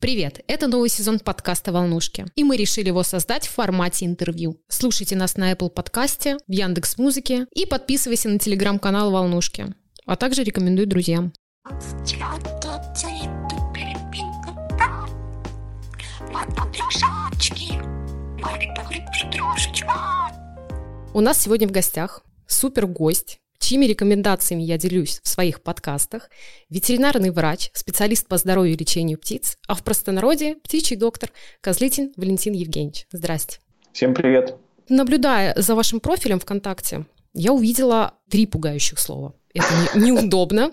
Привет! Это новый сезон подкаста «Волнушки», и мы решили его создать в формате интервью. Слушайте нас на Apple подкасте, в Яндекс Музыке и подписывайся на телеграм-канал «Волнушки», а также рекомендуй друзьям. У нас сегодня в гостях супер гость, чьими рекомендациями я делюсь в своих подкастах, ветеринарный врач, специалист по здоровью и лечению птиц, а в простонародье птичий доктор Козлитин Валентин Евгеньевич. Здрасте. Всем привет. Наблюдая за вашим профилем ВКонтакте, я увидела три пугающих слова. Это не, неудобно,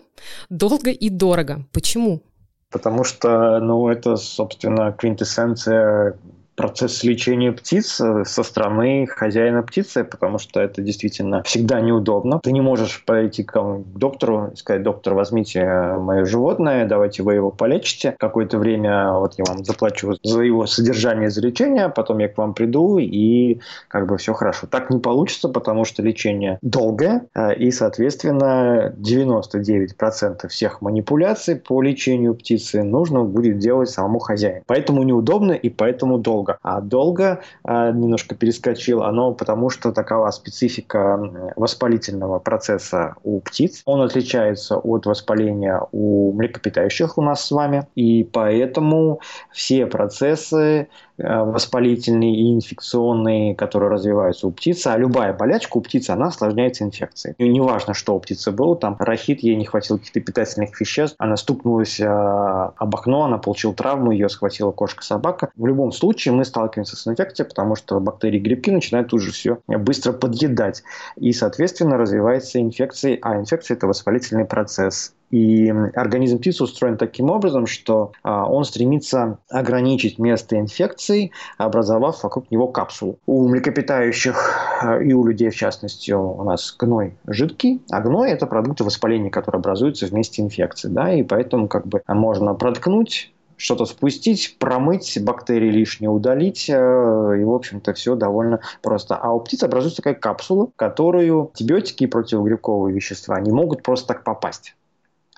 долго и дорого. Почему? Потому что, ну, это, собственно, квинтэссенция процесс лечения птиц э, со стороны хозяина птицы, потому что это действительно всегда неудобно. Ты не можешь пойти к доктору и сказать, доктор, возьмите мое животное, давайте вы его полечите. Какое-то время вот я вам заплачу за его содержание, за лечение, а потом я к вам приду и как бы все хорошо. Так не получится, потому что лечение долгое, э, и, соответственно, 99% всех манипуляций по лечению птицы нужно будет делать самому хозяину. Поэтому неудобно и поэтому долго долго. А долго немножко перескочил, оно потому что такова специфика воспалительного процесса у птиц. Он отличается от воспаления у млекопитающих у нас с вами. И поэтому все процессы воспалительные и инфекционные, которые развиваются у птицы, а любая болячка у птицы, она осложняется инфекцией. И неважно, что у птицы было, там рахит, ей не хватило каких-то питательных веществ, она стукнулась э, об окно, она получила травму, ее схватила кошка-собака. В любом случае мы сталкиваемся с инфекцией, потому что бактерии грибки начинают тут же все быстро подъедать. И, соответственно, развивается инфекция, а инфекция – это воспалительный процесс. И организм птицы устроен таким образом, что а, он стремится ограничить место инфекции, образовав вокруг него капсулу. У млекопитающих а, и у людей, в частности, у нас гной жидкий, а гной – это продукты воспаления, которые образуются вместе инфекции. Да? И поэтому как бы можно проткнуть что-то спустить, промыть, бактерии лишние удалить, э, и, в общем-то, все довольно просто. А у птиц образуется такая капсула, которую антибиотики и противогрибковые вещества не могут просто так попасть.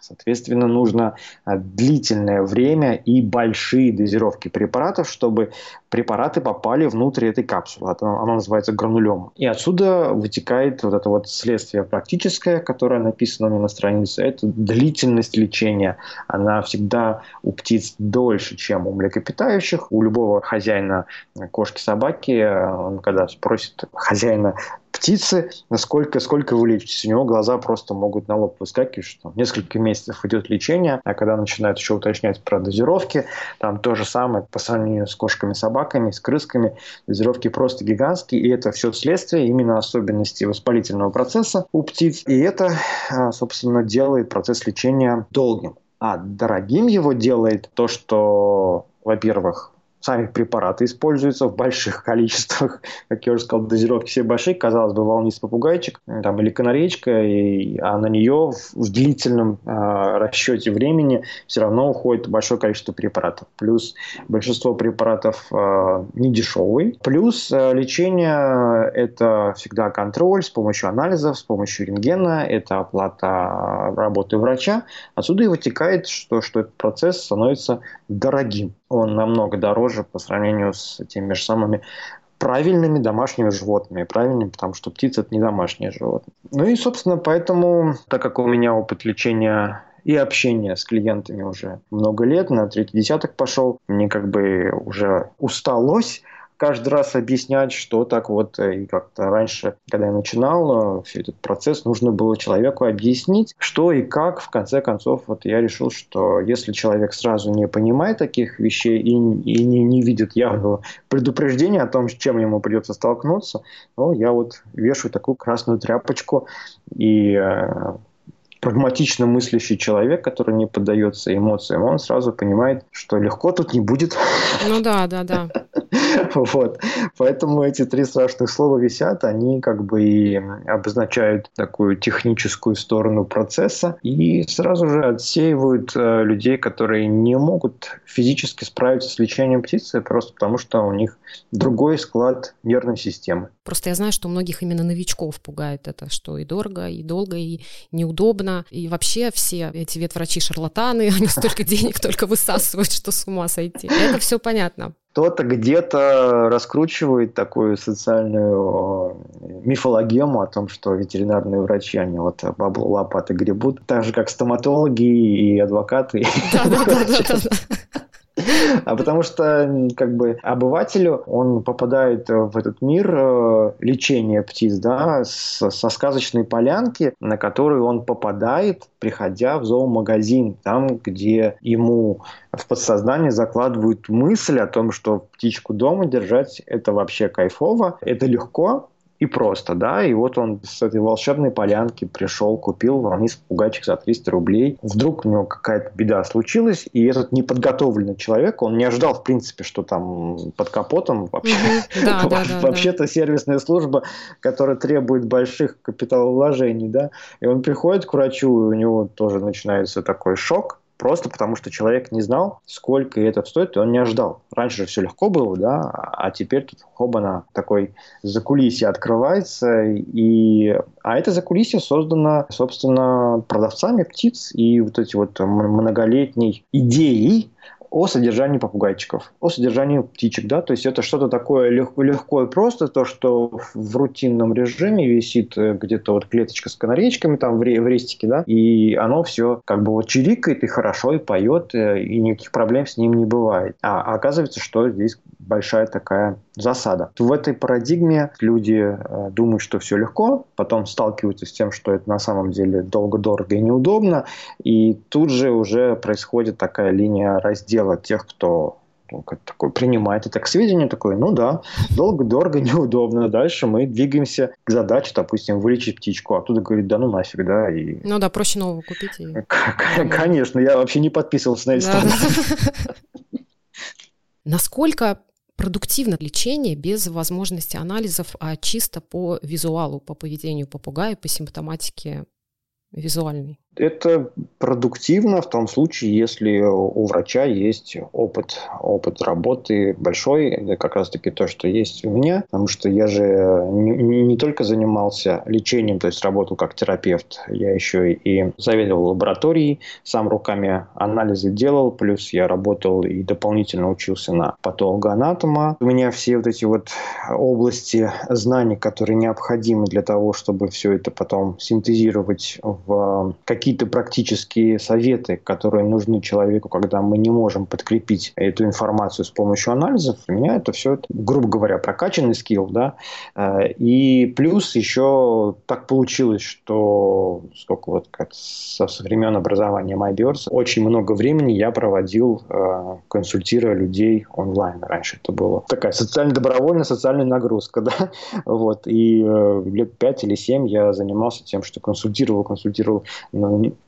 Соответственно, нужно а, длительное время и большие дозировки препаратов, чтобы препараты попали внутрь этой капсулы. Она, называется гранулем. И отсюда вытекает вот это вот следствие практическое, которое написано меня на странице. Это длительность лечения. Она всегда у птиц дольше, чем у млекопитающих. У любого хозяина кошки-собаки, он когда спросит хозяина птицы, насколько, сколько вы лечитесь. У него глаза просто могут на лоб выскакивать, что несколько месяцев идет лечение, а когда начинают еще уточнять про дозировки, там то же самое по сравнению с кошками-собаками, с крысками, дозировки просто гигантские, и это все следствие именно особенностей воспалительного процесса у птиц, и это, а, собственно, делает процесс лечения долгим. А дорогим его делает то, что, во-первых, сами препараты используются в больших количествах. Как я уже сказал, дозировки все большие. Казалось бы, волнистый попугайчик там, или канареечка, и, а на нее в, в длительном э, расчете времени все равно уходит большое количество препаратов. Плюс большинство препаратов э, не дешевые. Плюс э, лечение – это всегда контроль с помощью анализов, с помощью рентгена, это оплата работы врача. Отсюда и вытекает, что, что этот процесс становится дорогим он намного дороже по сравнению с теми же самыми правильными домашними животными. Правильными, потому что птица – это не домашнее животное. Ну и, собственно, поэтому, так как у меня опыт лечения и общения с клиентами уже много лет, на третий десяток пошел, мне как бы уже усталось каждый раз объяснять, что так вот, э, и как-то раньше, когда я начинал э, все этот процесс, нужно было человеку объяснить, что и как. В конце концов, вот я решил, что если человек сразу не понимает таких вещей и, и не, не видит явного предупреждения о том, с чем ему придется столкнуться, ну, я вот вешаю такую красную тряпочку и э, прагматично мыслящий человек, который не поддается эмоциям, он сразу понимает, что легко тут не будет. Ну да, да, да. Вот. Поэтому эти три страшных слова висят, они как бы и обозначают такую техническую сторону процесса и сразу же отсеивают э, людей, которые не могут физически справиться с лечением птицы просто потому, что у них другой склад нервной системы. Просто я знаю, что многих именно новичков пугает это, что и дорого, и долго, и неудобно. И вообще все эти ветврачи шарлатаны, они столько денег только высасывают, что с ума сойти. Это все понятно кто-то где-то раскручивает такую социальную мифологему о том, что ветеринарные врачи, они вот бабло лопаты гребут, так же, как стоматологи и адвокаты. Да, да, да, да, да. А потому что как бы обывателю он попадает в этот мир э, лечения птиц, да, с, со сказочной полянки, на которую он попадает, приходя в зоомагазин, там, где ему в подсознание закладывают мысль о том, что птичку дома держать это вообще кайфово, это легко, и просто, да, и вот он с этой волшебной полянки пришел, купил вниз пугачик за 300 рублей. Вдруг у него какая-то беда случилась, и этот неподготовленный человек, он не ожидал, в принципе, что там под капотом вообще, вообще-то сервисная служба, которая требует больших капиталовложений, да, и он приходит к врачу, и у него тоже начинается такой шок, Просто потому, что человек не знал, сколько это стоит, и он не ожидал. Раньше же все легко было, да, а теперь тут хобана такой закулисье открывается, и... а это закулисье создано, собственно, продавцами птиц, и вот эти вот многолетней идеей о содержании попугайчиков, о содержании птичек, да, то есть это что-то такое легко, легко и просто, то, что в рутинном режиме висит э, где-то вот клеточка с канареечками там в, в рестике, да, и оно все как бы вот чирикает и хорошо, и поет, э, и никаких проблем с ним не бывает. А, а оказывается, что здесь большая такая засада. В этой парадигме люди э, думают, что все легко, потом сталкиваются с тем, что это на самом деле долго, дорого и неудобно, и тут же уже происходит такая линия раздела тех, кто ну, как такой, принимает это к сведению, такой, ну да, долго, дорого, неудобно. Дальше мы двигаемся к задаче, допустим, вылечить птичку. А тут говорит, да ну нафиг, да. И... Ну да, проще нового купить. И... Конечно, я вообще не подписывался на эти да. Насколько продуктивно лечение без возможности анализов, а чисто по визуалу, по поведению попугая, по симптоматике визуальной? Это продуктивно в том случае, если у врача есть опыт, опыт работы большой. Это как раз-таки то, что есть у меня, потому что я же не, не только занимался лечением, то есть работал как терапевт, я еще и заведовал лабораторией, сам руками анализы делал, плюс я работал и дополнительно учился на патологоанатома. У меня все вот эти вот области знаний, которые необходимы для того, чтобы все это потом синтезировать в какие какие-то практические советы, которые нужны человеку, когда мы не можем подкрепить эту информацию с помощью анализов, у меня это все, грубо говоря, прокачанный скилл, да, э, и плюс еще так получилось, что сколько вот как со, со времен образования MyBiors, очень много времени я проводил, э, консультируя людей онлайн. Раньше это было такая социально-добровольная социальная нагрузка, да, вот, и э, лет пять или семь я занимался тем, что консультировал, консультировал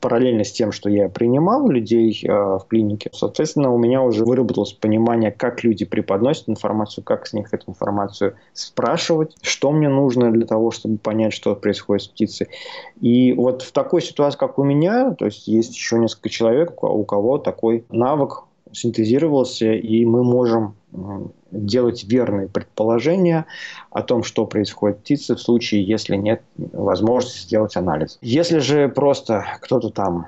параллельно с тем, что я принимал людей э, в клинике, соответственно, у меня уже выработалось понимание, как люди преподносят информацию, как с них эту информацию спрашивать, что мне нужно для того, чтобы понять, что происходит с птицей. И вот в такой ситуации, как у меня, то есть есть еще несколько человек, у кого такой навык синтезировался, и мы можем делать верные предположения о том, что происходит в птице в случае, если нет возможности сделать анализ. Если же просто кто-то там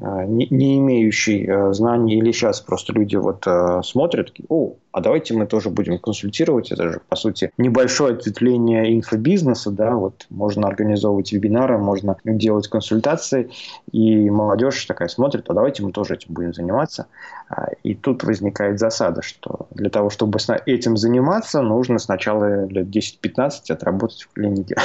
э, не, не имеющий э, знаний, или сейчас просто люди вот э, смотрят, о, а давайте мы тоже будем консультировать. Это же, по сути, небольшое ответвление инфобизнеса, да, вот можно организовывать вебинары, можно делать консультации, и молодежь такая смотрит, а давайте мы тоже этим будем заниматься. А, и тут возникает засада, что для того, чтобы этим заниматься, нужно сначала лет 10-15 отработать в клинике.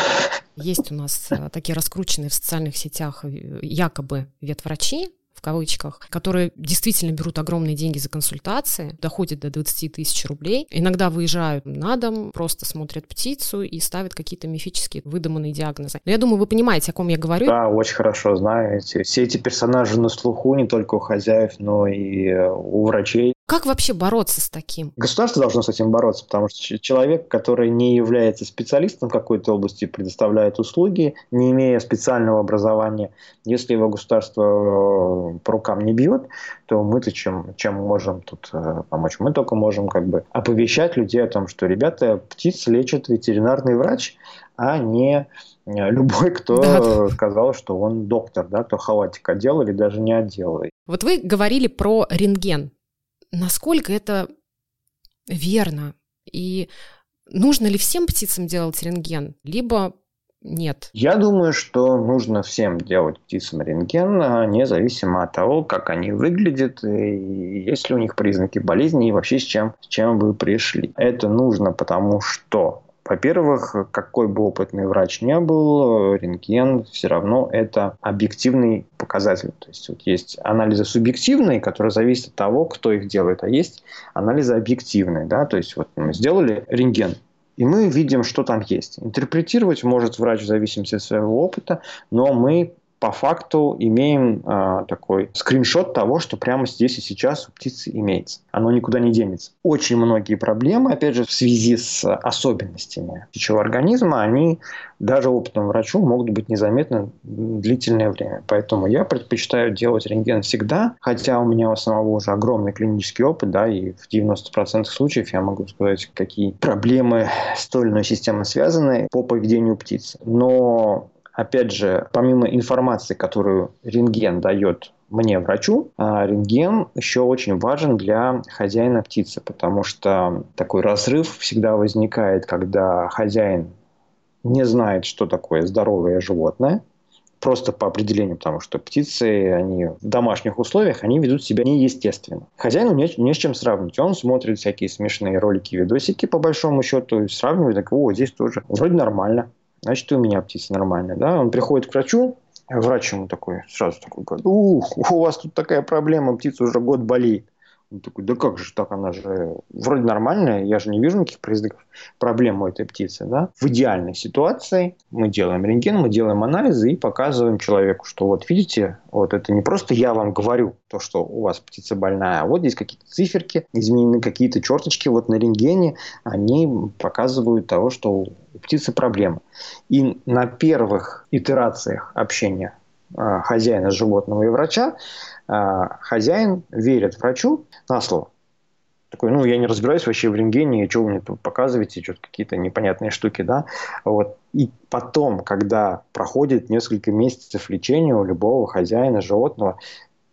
Есть у нас э, такие раскрученные в социальных сетях э, якобы ветврачи, в кавычках, которые действительно берут огромные деньги за консультации, доходят до 20 тысяч рублей. Иногда выезжают на дом, просто смотрят птицу и ставят какие-то мифические выдуманные диагнозы. Но я думаю, вы понимаете, о ком я говорю. Да, очень хорошо знаете. Все эти персонажи на слуху не только у хозяев, но и э, у врачей. Как вообще бороться с таким? Государство должно с этим бороться, потому что человек, который не является специалистом в какой-то области, предоставляет услуги, не имея специального образования, если его государство э, по рукам не бьет, то мы-то чем, чем можем тут э, помочь? Мы только можем как бы оповещать людей о том, что, ребята, птиц лечит ветеринарный врач, а не э, любой, кто да. сказал, что он доктор, да, то халатик одел или даже не одел. Вот вы говорили про рентген насколько это верно? И нужно ли всем птицам делать рентген, либо нет? Я думаю, что нужно всем делать птицам рентген, а независимо от того, как они выглядят, и есть ли у них признаки болезни, и вообще с чем, с чем вы пришли. Это нужно потому, что во-первых, какой бы опытный врач не был, рентген все равно это объективный показатель. То есть вот есть анализы субъективные, которые зависят от того, кто их делает, а есть анализы объективные. Да? То есть вот мы сделали рентген, и мы видим, что там есть. Интерпретировать может врач в зависимости от своего опыта, но мы по факту имеем э, такой скриншот того, что прямо здесь и сейчас у птицы имеется. Оно никуда не денется. Очень многие проблемы, опять же, в связи с особенностями птичьего организма, они даже опытному врачу могут быть незаметны длительное время. Поэтому я предпочитаю делать рентген всегда, хотя у меня у самого уже огромный клинический опыт, да, и в 90% случаев я могу сказать, какие проблемы с той или иной системой связаны по поведению птицы. Но опять же, помимо информации, которую рентген дает мне, врачу, а рентген еще очень важен для хозяина птицы, потому что такой разрыв всегда возникает, когда хозяин не знает, что такое здоровое животное, просто по определению, потому что птицы, они в домашних условиях, они ведут себя неестественно. Хозяину не, не с чем сравнить. Он смотрит всякие смешные ролики, видосики, по большому счету, и сравнивает, так, о, здесь тоже вроде нормально значит, и у меня птица нормальная. Да? Он приходит к врачу, врач ему такой, сразу такой говорит, ух, у вас тут такая проблема, птица уже год болеет. Он такой, да как же так, она же вроде нормальная, я же не вижу никаких признаков проблем у этой птицы. Да? В идеальной ситуации мы делаем рентген, мы делаем анализы и показываем человеку, что вот видите, вот это не просто я вам говорю то, что у вас птица больная, а вот здесь какие-то циферки, изменены какие-то черточки вот на рентгене, они показывают того, что у птицы проблема. И на первых итерациях общения а, хозяина животного и врача хозяин верит врачу на слово. Такой, ну, я не разбираюсь вообще в рентгене, что вы мне тут показываете, что-то какие-то непонятные штуки, да. Вот. И потом, когда проходит несколько месяцев лечения у любого хозяина животного,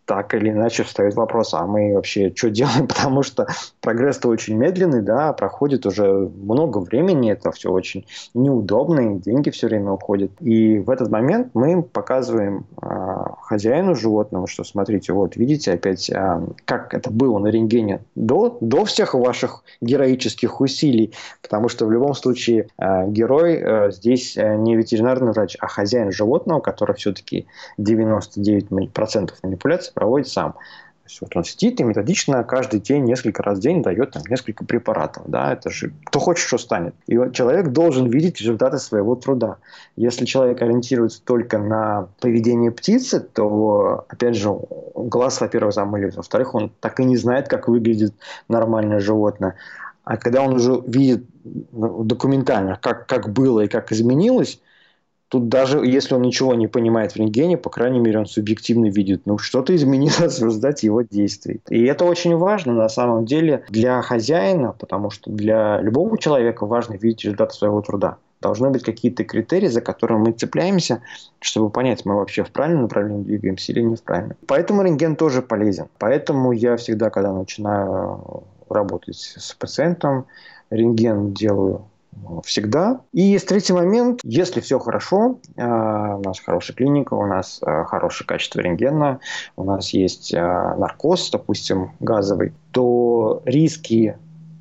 так или иначе встает вопрос, а мы вообще что делаем, потому что прогресс-то очень медленный, да, проходит уже много времени, это все очень неудобно, и деньги все время уходят. И в этот момент мы показываем э, хозяину животного, что смотрите, вот видите опять, э, как это было на рентгене до, до всех ваших героических усилий, потому что в любом случае э, герой э, здесь не ветеринарный врач, а хозяин животного, который все-таки 99% манипуляций проводит сам. То есть вот он сидит и методично каждый день, несколько раз в день дает там несколько препаратов. Да? Это же кто хочет, что станет. И человек должен видеть результаты своего труда. Если человек ориентируется только на поведение птицы, то, опять же, глаз, во-первых, замылит. Во-вторых, он так и не знает, как выглядит нормальное животное. А когда он уже видит ну, документально, как, как было и как изменилось, Тут даже если он ничего не понимает в рентгене, по крайней мере, он субъективно видит, ну, что-то изменилось в результате его действий. И это очень важно на самом деле для хозяина, потому что для любого человека важно видеть результат своего труда. Должны быть какие-то критерии, за которые мы цепляемся, чтобы понять, мы вообще в правильном направлении двигаемся или не в правильном. Поэтому рентген тоже полезен. Поэтому я всегда, когда начинаю работать с пациентом, рентген делаю всегда. И есть третий момент. Если все хорошо, э, у нас хорошая клиника, у нас э, хорошее качество рентгена, у нас есть э, наркоз, допустим, газовый, то риски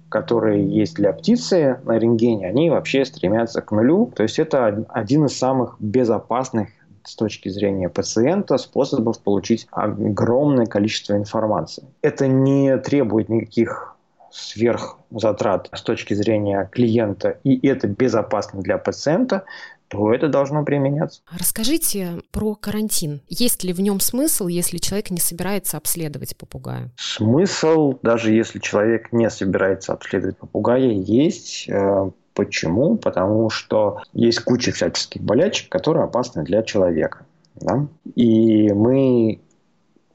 которые есть для птицы на рентгене, они вообще стремятся к нулю. То есть это один из самых безопасных с точки зрения пациента способов получить огромное количество информации. Это не требует никаких сверхзатрат с точки зрения клиента, и это безопасно для пациента, то это должно применяться. Расскажите про карантин. Есть ли в нем смысл, если человек не собирается обследовать попугая? Смысл, даже если человек не собирается обследовать попугая, есть. Э, почему? Потому что есть куча всяческих болячек, которые опасны для человека. Да? И мы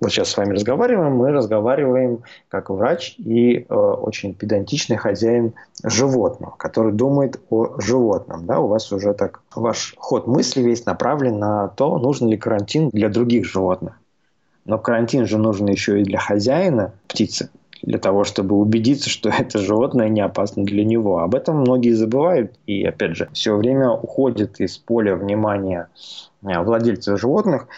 вот сейчас с вами разговариваем, мы разговариваем как врач и э, очень педантичный хозяин животного, который думает о животном. Да? У вас уже так ваш ход мысли весь направлен на то, нужен ли карантин для других животных. Но карантин же нужен еще и для хозяина птицы, для того, чтобы убедиться, что это животное не опасно для него. Об этом многие забывают и, опять же, все время уходит из поля внимания э, владельцев животных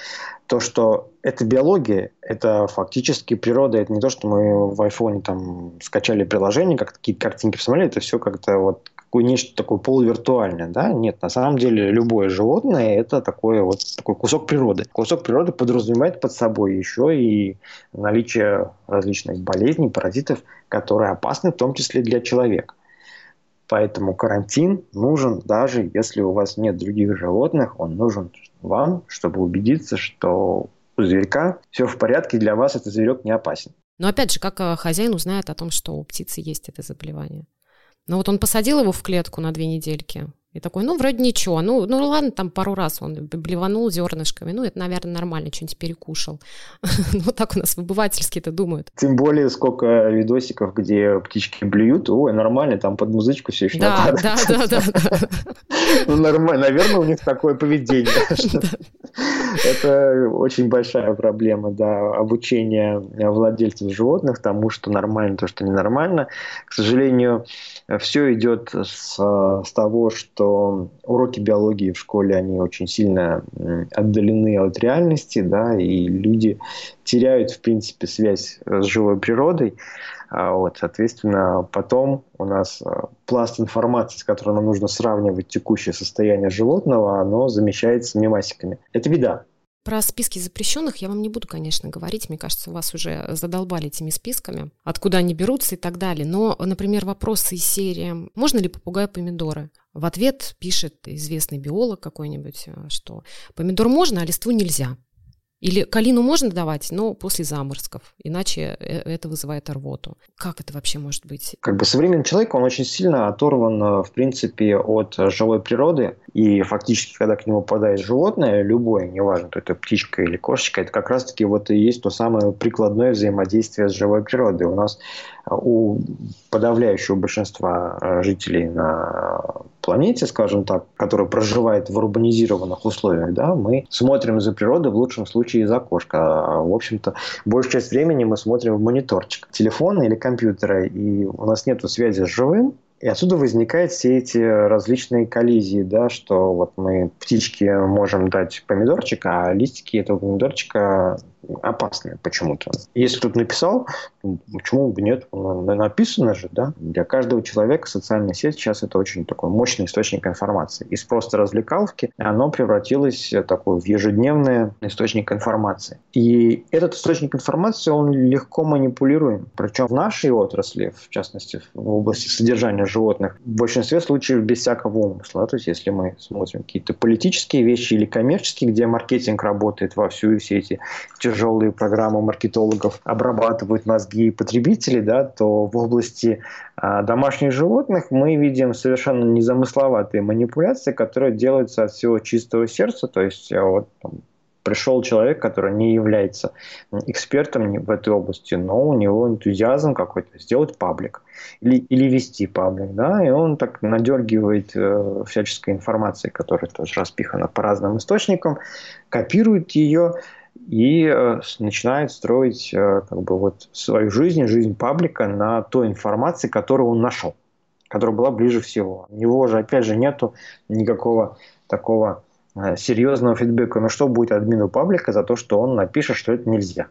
то, что это биология, это фактически природа, это не то, что мы в айфоне там скачали приложение, как какие-то картинки посмотрели, это все как-то вот нечто такое полувиртуальное, да? Нет, на самом деле любое животное это такое вот такой кусок природы. Кусок природы подразумевает под собой еще и наличие различных болезней, паразитов, которые опасны в том числе для человека. Поэтому карантин нужен, даже если у вас нет других животных, он нужен вам, чтобы убедиться, что зверька все в порядке, для вас этот зверек не опасен. Но опять же, как э, хозяин узнает о том, что у птицы есть это заболевание? Ну вот он посадил его в клетку на две недельки, и такой, ну, вроде ничего. Ну, ну ладно, там пару раз он блеванул зернышками. Ну, это, наверное, нормально, что-нибудь перекушал. ну, так у нас выбывательски это думают. Тем более, сколько видосиков, где птички блюют. Ой, нормально, там под музычку все еще Да, да, да, да. Ну, нормально. Наверное, у них такое поведение. Это очень большая проблема, да, обучения владельцев животных тому, что нормально, то, что ненормально. К сожалению, все идет с, с того, что уроки биологии в школе, они очень сильно отдалены от реальности, да, и люди теряют, в принципе, связь с живой природой. А вот, соответственно, потом у нас а, пласт информации, с которой нам нужно сравнивать текущее состояние животного, оно замещается мемасиками. Это беда. Про списки запрещенных я вам не буду, конечно, говорить. Мне кажется, вас уже задолбали этими списками, откуда они берутся и так далее. Но, например, вопросы из серии «Можно ли попугаю помидоры?» В ответ пишет известный биолог какой-нибудь, что помидор можно, а листву нельзя. Или калину можно давать, но после заморозков, иначе э, это вызывает рвоту. Как это вообще может быть? Как бы современный человек, он очень сильно оторван, э, в принципе, от живой природы. И фактически, когда к нему попадает животное, любое, неважно, то это птичка или кошечка, это как раз-таки вот и есть то самое прикладное взаимодействие с живой природой. У нас э, у подавляющего большинства жителей на планете, скажем так, которая проживает в урбанизированных условиях, да, мы смотрим за природой в лучшем случае из окошка. А, в общем-то, большую часть времени мы смотрим в мониторчик телефона или компьютера, и у нас нет связи с живым, и отсюда возникают все эти различные коллизии, да, что вот мы птичке можем дать помидорчик, а листики этого помидорчика опасные почему-то. Если кто-то написал, почему бы нет? Написано же, да? Для каждого человека социальная сеть сейчас это очень такой мощный источник информации. Из просто развлекаловки оно превратилось такой в ежедневный источник информации. И этот источник информации, он легко манипулируем. Причем в нашей отрасли, в частности, в области содержания животных, в большинстве случаев без всякого умысла. То есть, если мы смотрим какие-то политические вещи или коммерческие, где маркетинг работает вовсю, и все эти тяжелые программы маркетологов обрабатывают мозги потребителей, да, то в области а, домашних животных мы видим совершенно незамысловатые манипуляции, которые делаются от всего чистого сердца, то есть а, вот там, пришел человек, который не является экспертом в этой области, но у него энтузиазм какой-то сделать паблик или, или вести паблик, да, и он так надергивает э, всяческой информации, которая тоже распихана по разным источникам, копирует ее, и э, начинает строить э, как бы вот свою жизнь, жизнь паблика на той информации, которую он нашел, которая была ближе всего. У него же, опять же, нету никакого такого э, серьезного фидбэка. Ну что будет админу паблика за то, что он напишет, что это нельзя?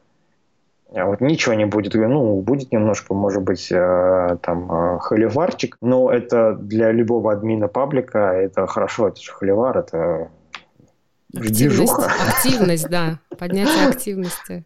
А вот ничего не будет. Ну, будет немножко, может быть, там холиварчик, но это для любого админа паблика это хорошо, это же холивар, это Активность, активность, да, поднятие активности.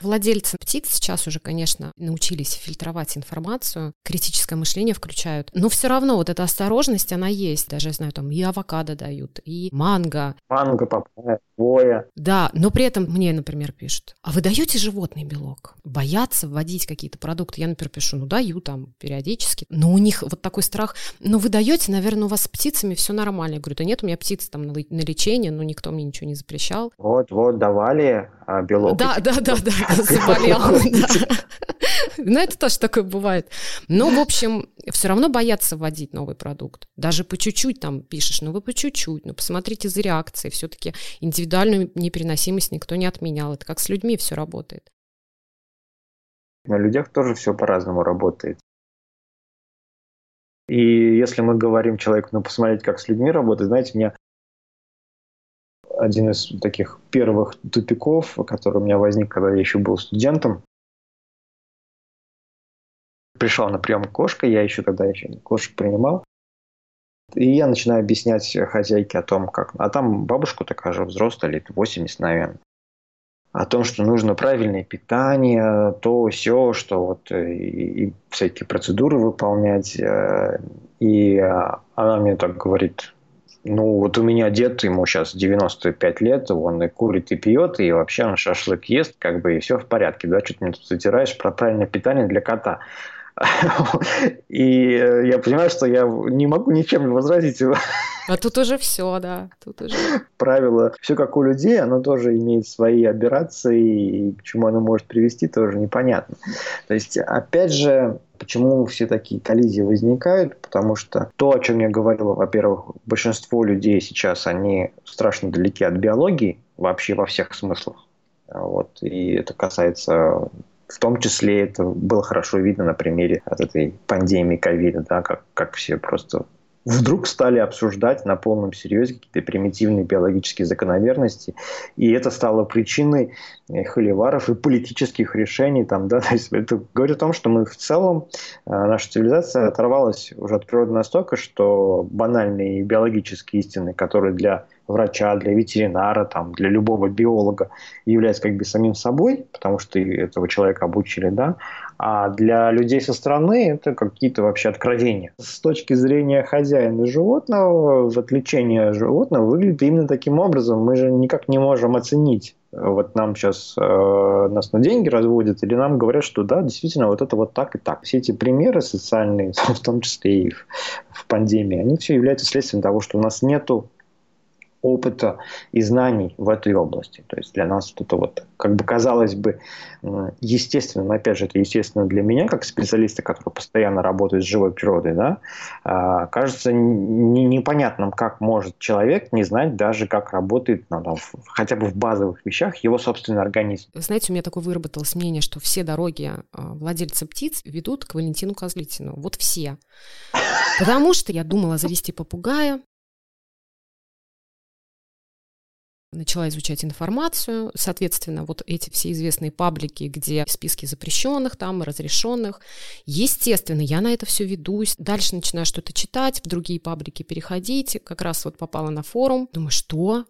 Владельцы птиц сейчас уже, конечно, научились фильтровать информацию, критическое мышление включают, но все равно вот эта осторожность, она есть. Даже, я знаю, там и авокадо дают, и манго. Манго, папайя, хвоя. Да, но при этом мне, например, пишут, а вы даете животный белок? Боятся вводить какие-то продукты? Я, например, пишу, ну даю там периодически, но у них вот такой страх, ну вы даете, наверное, у вас с птицами все нормально. Я говорю, да нет, у меня птицы там на, на лечение, но никто мне ничего не запрещал. Вот, вот, давали а, белок. Да, да, да, да, заболел. Ну, это тоже такое бывает. Но, в общем, все равно боятся вводить новый продукт. Даже по чуть-чуть там пишешь, ну вы по чуть-чуть, ну посмотрите за реакцией. Все-таки индивидуальную непереносимость никто не отменял. Это как с людьми все работает. На людях тоже все по-разному работает. И если мы говорим человеку, ну, посмотреть, как с людьми работает, знаете, меня один из таких первых тупиков, который у меня возник, когда я еще был студентом. Пришел на прием кошка, я еще тогда еще кошек принимал. И я начинаю объяснять хозяйке о том, как... А там бабушка такая же взрослая, лет 80, наверное. О том, что нужно правильное питание, то, все, что вот э, и, и всякие процедуры выполнять. Э, и она мне так говорит, ну, вот у меня дед, ему сейчас 95 лет, он и курит, и пьет, и вообще он шашлык ест, как бы, и все в порядке, да, что ты мне тут затираешь про правильное питание для кота. И э, я понимаю, что я не могу ничем возразить. А тут уже все, да. Тут уже... Правило, все как у людей, оно тоже имеет свои операции, и к чему оно может привести, тоже непонятно. То есть, опять же, Почему все такие коллизии возникают? Потому что то, о чем я говорил, во-первых, большинство людей сейчас, они страшно далеки от биологии, вообще во всех смыслах. Вот. И это касается в том числе это было хорошо видно на примере от этой пандемии ковида, да, как, как все просто вдруг стали обсуждать на полном серьезе какие-то примитивные биологические закономерности, и это стало причиной э, холиваров и политических решений. Там, да, то есть это говорит о том, что мы в целом, э, наша цивилизация оторвалась уже от природы настолько, что банальные биологические истины, которые для врача, для ветеринара, там, для любого биолога является как бы самим собой, потому что этого человека обучили, да, а для людей со стороны это какие-то вообще откровения. С точки зрения хозяина животного, в отличение животного выглядит именно таким образом. Мы же никак не можем оценить вот нам сейчас э, нас на деньги разводят, или нам говорят, что да, действительно, вот это вот так и так. Все эти примеры социальные, в том числе и в, в пандемии, они все являются следствием того, что у нас нету опыта и знаний в этой области. То есть для нас это вот, как бы казалось бы, естественно, но опять же, это естественно для меня, как специалиста, который постоянно работает с живой природой, да, а, кажется непонятным, как может человек не знать даже, как работает ну, там, хотя бы в базовых вещах его собственный организм. знаете, у меня такое выработалось мнение, что все дороги а, владельца птиц ведут к Валентину Козлитину. Вот все. Потому что я думала завести попугая, начала изучать информацию. Соответственно, вот эти все известные паблики, где списки запрещенных, там, разрешенных. Естественно, я на это все ведусь. Дальше начинаю что-то читать, в другие паблики переходить. Как раз вот попала на форум. Думаю, что?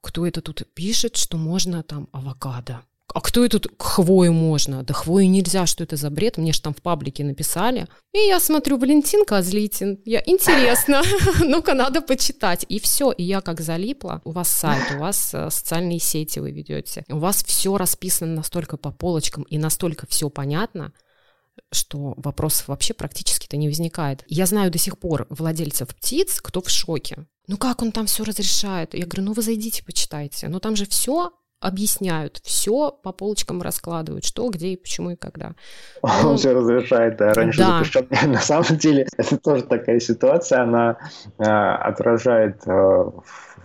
Кто это тут пишет, что можно там авокадо? А кто это к хвою можно? Да хвою нельзя, что это за бред? Мне же там в паблике написали. И я смотрю, Валентин Козлитин. Я, интересно, ну-ка надо почитать. И все, и я как залипла. У вас сайт, у вас э, социальные сети вы ведете. У вас все расписано настолько по полочкам и настолько все понятно, что вопросов вообще практически-то не возникает. Я знаю до сих пор владельцев птиц, кто в шоке. Ну как он там все разрешает? Я говорю, ну вы зайдите, почитайте. Но там же все объясняют, все по полочкам раскладывают, что, где и почему и когда. Он ну, все разрешает, да, раньше да. запрещен. На самом деле, это тоже такая ситуация, она э, отражает э,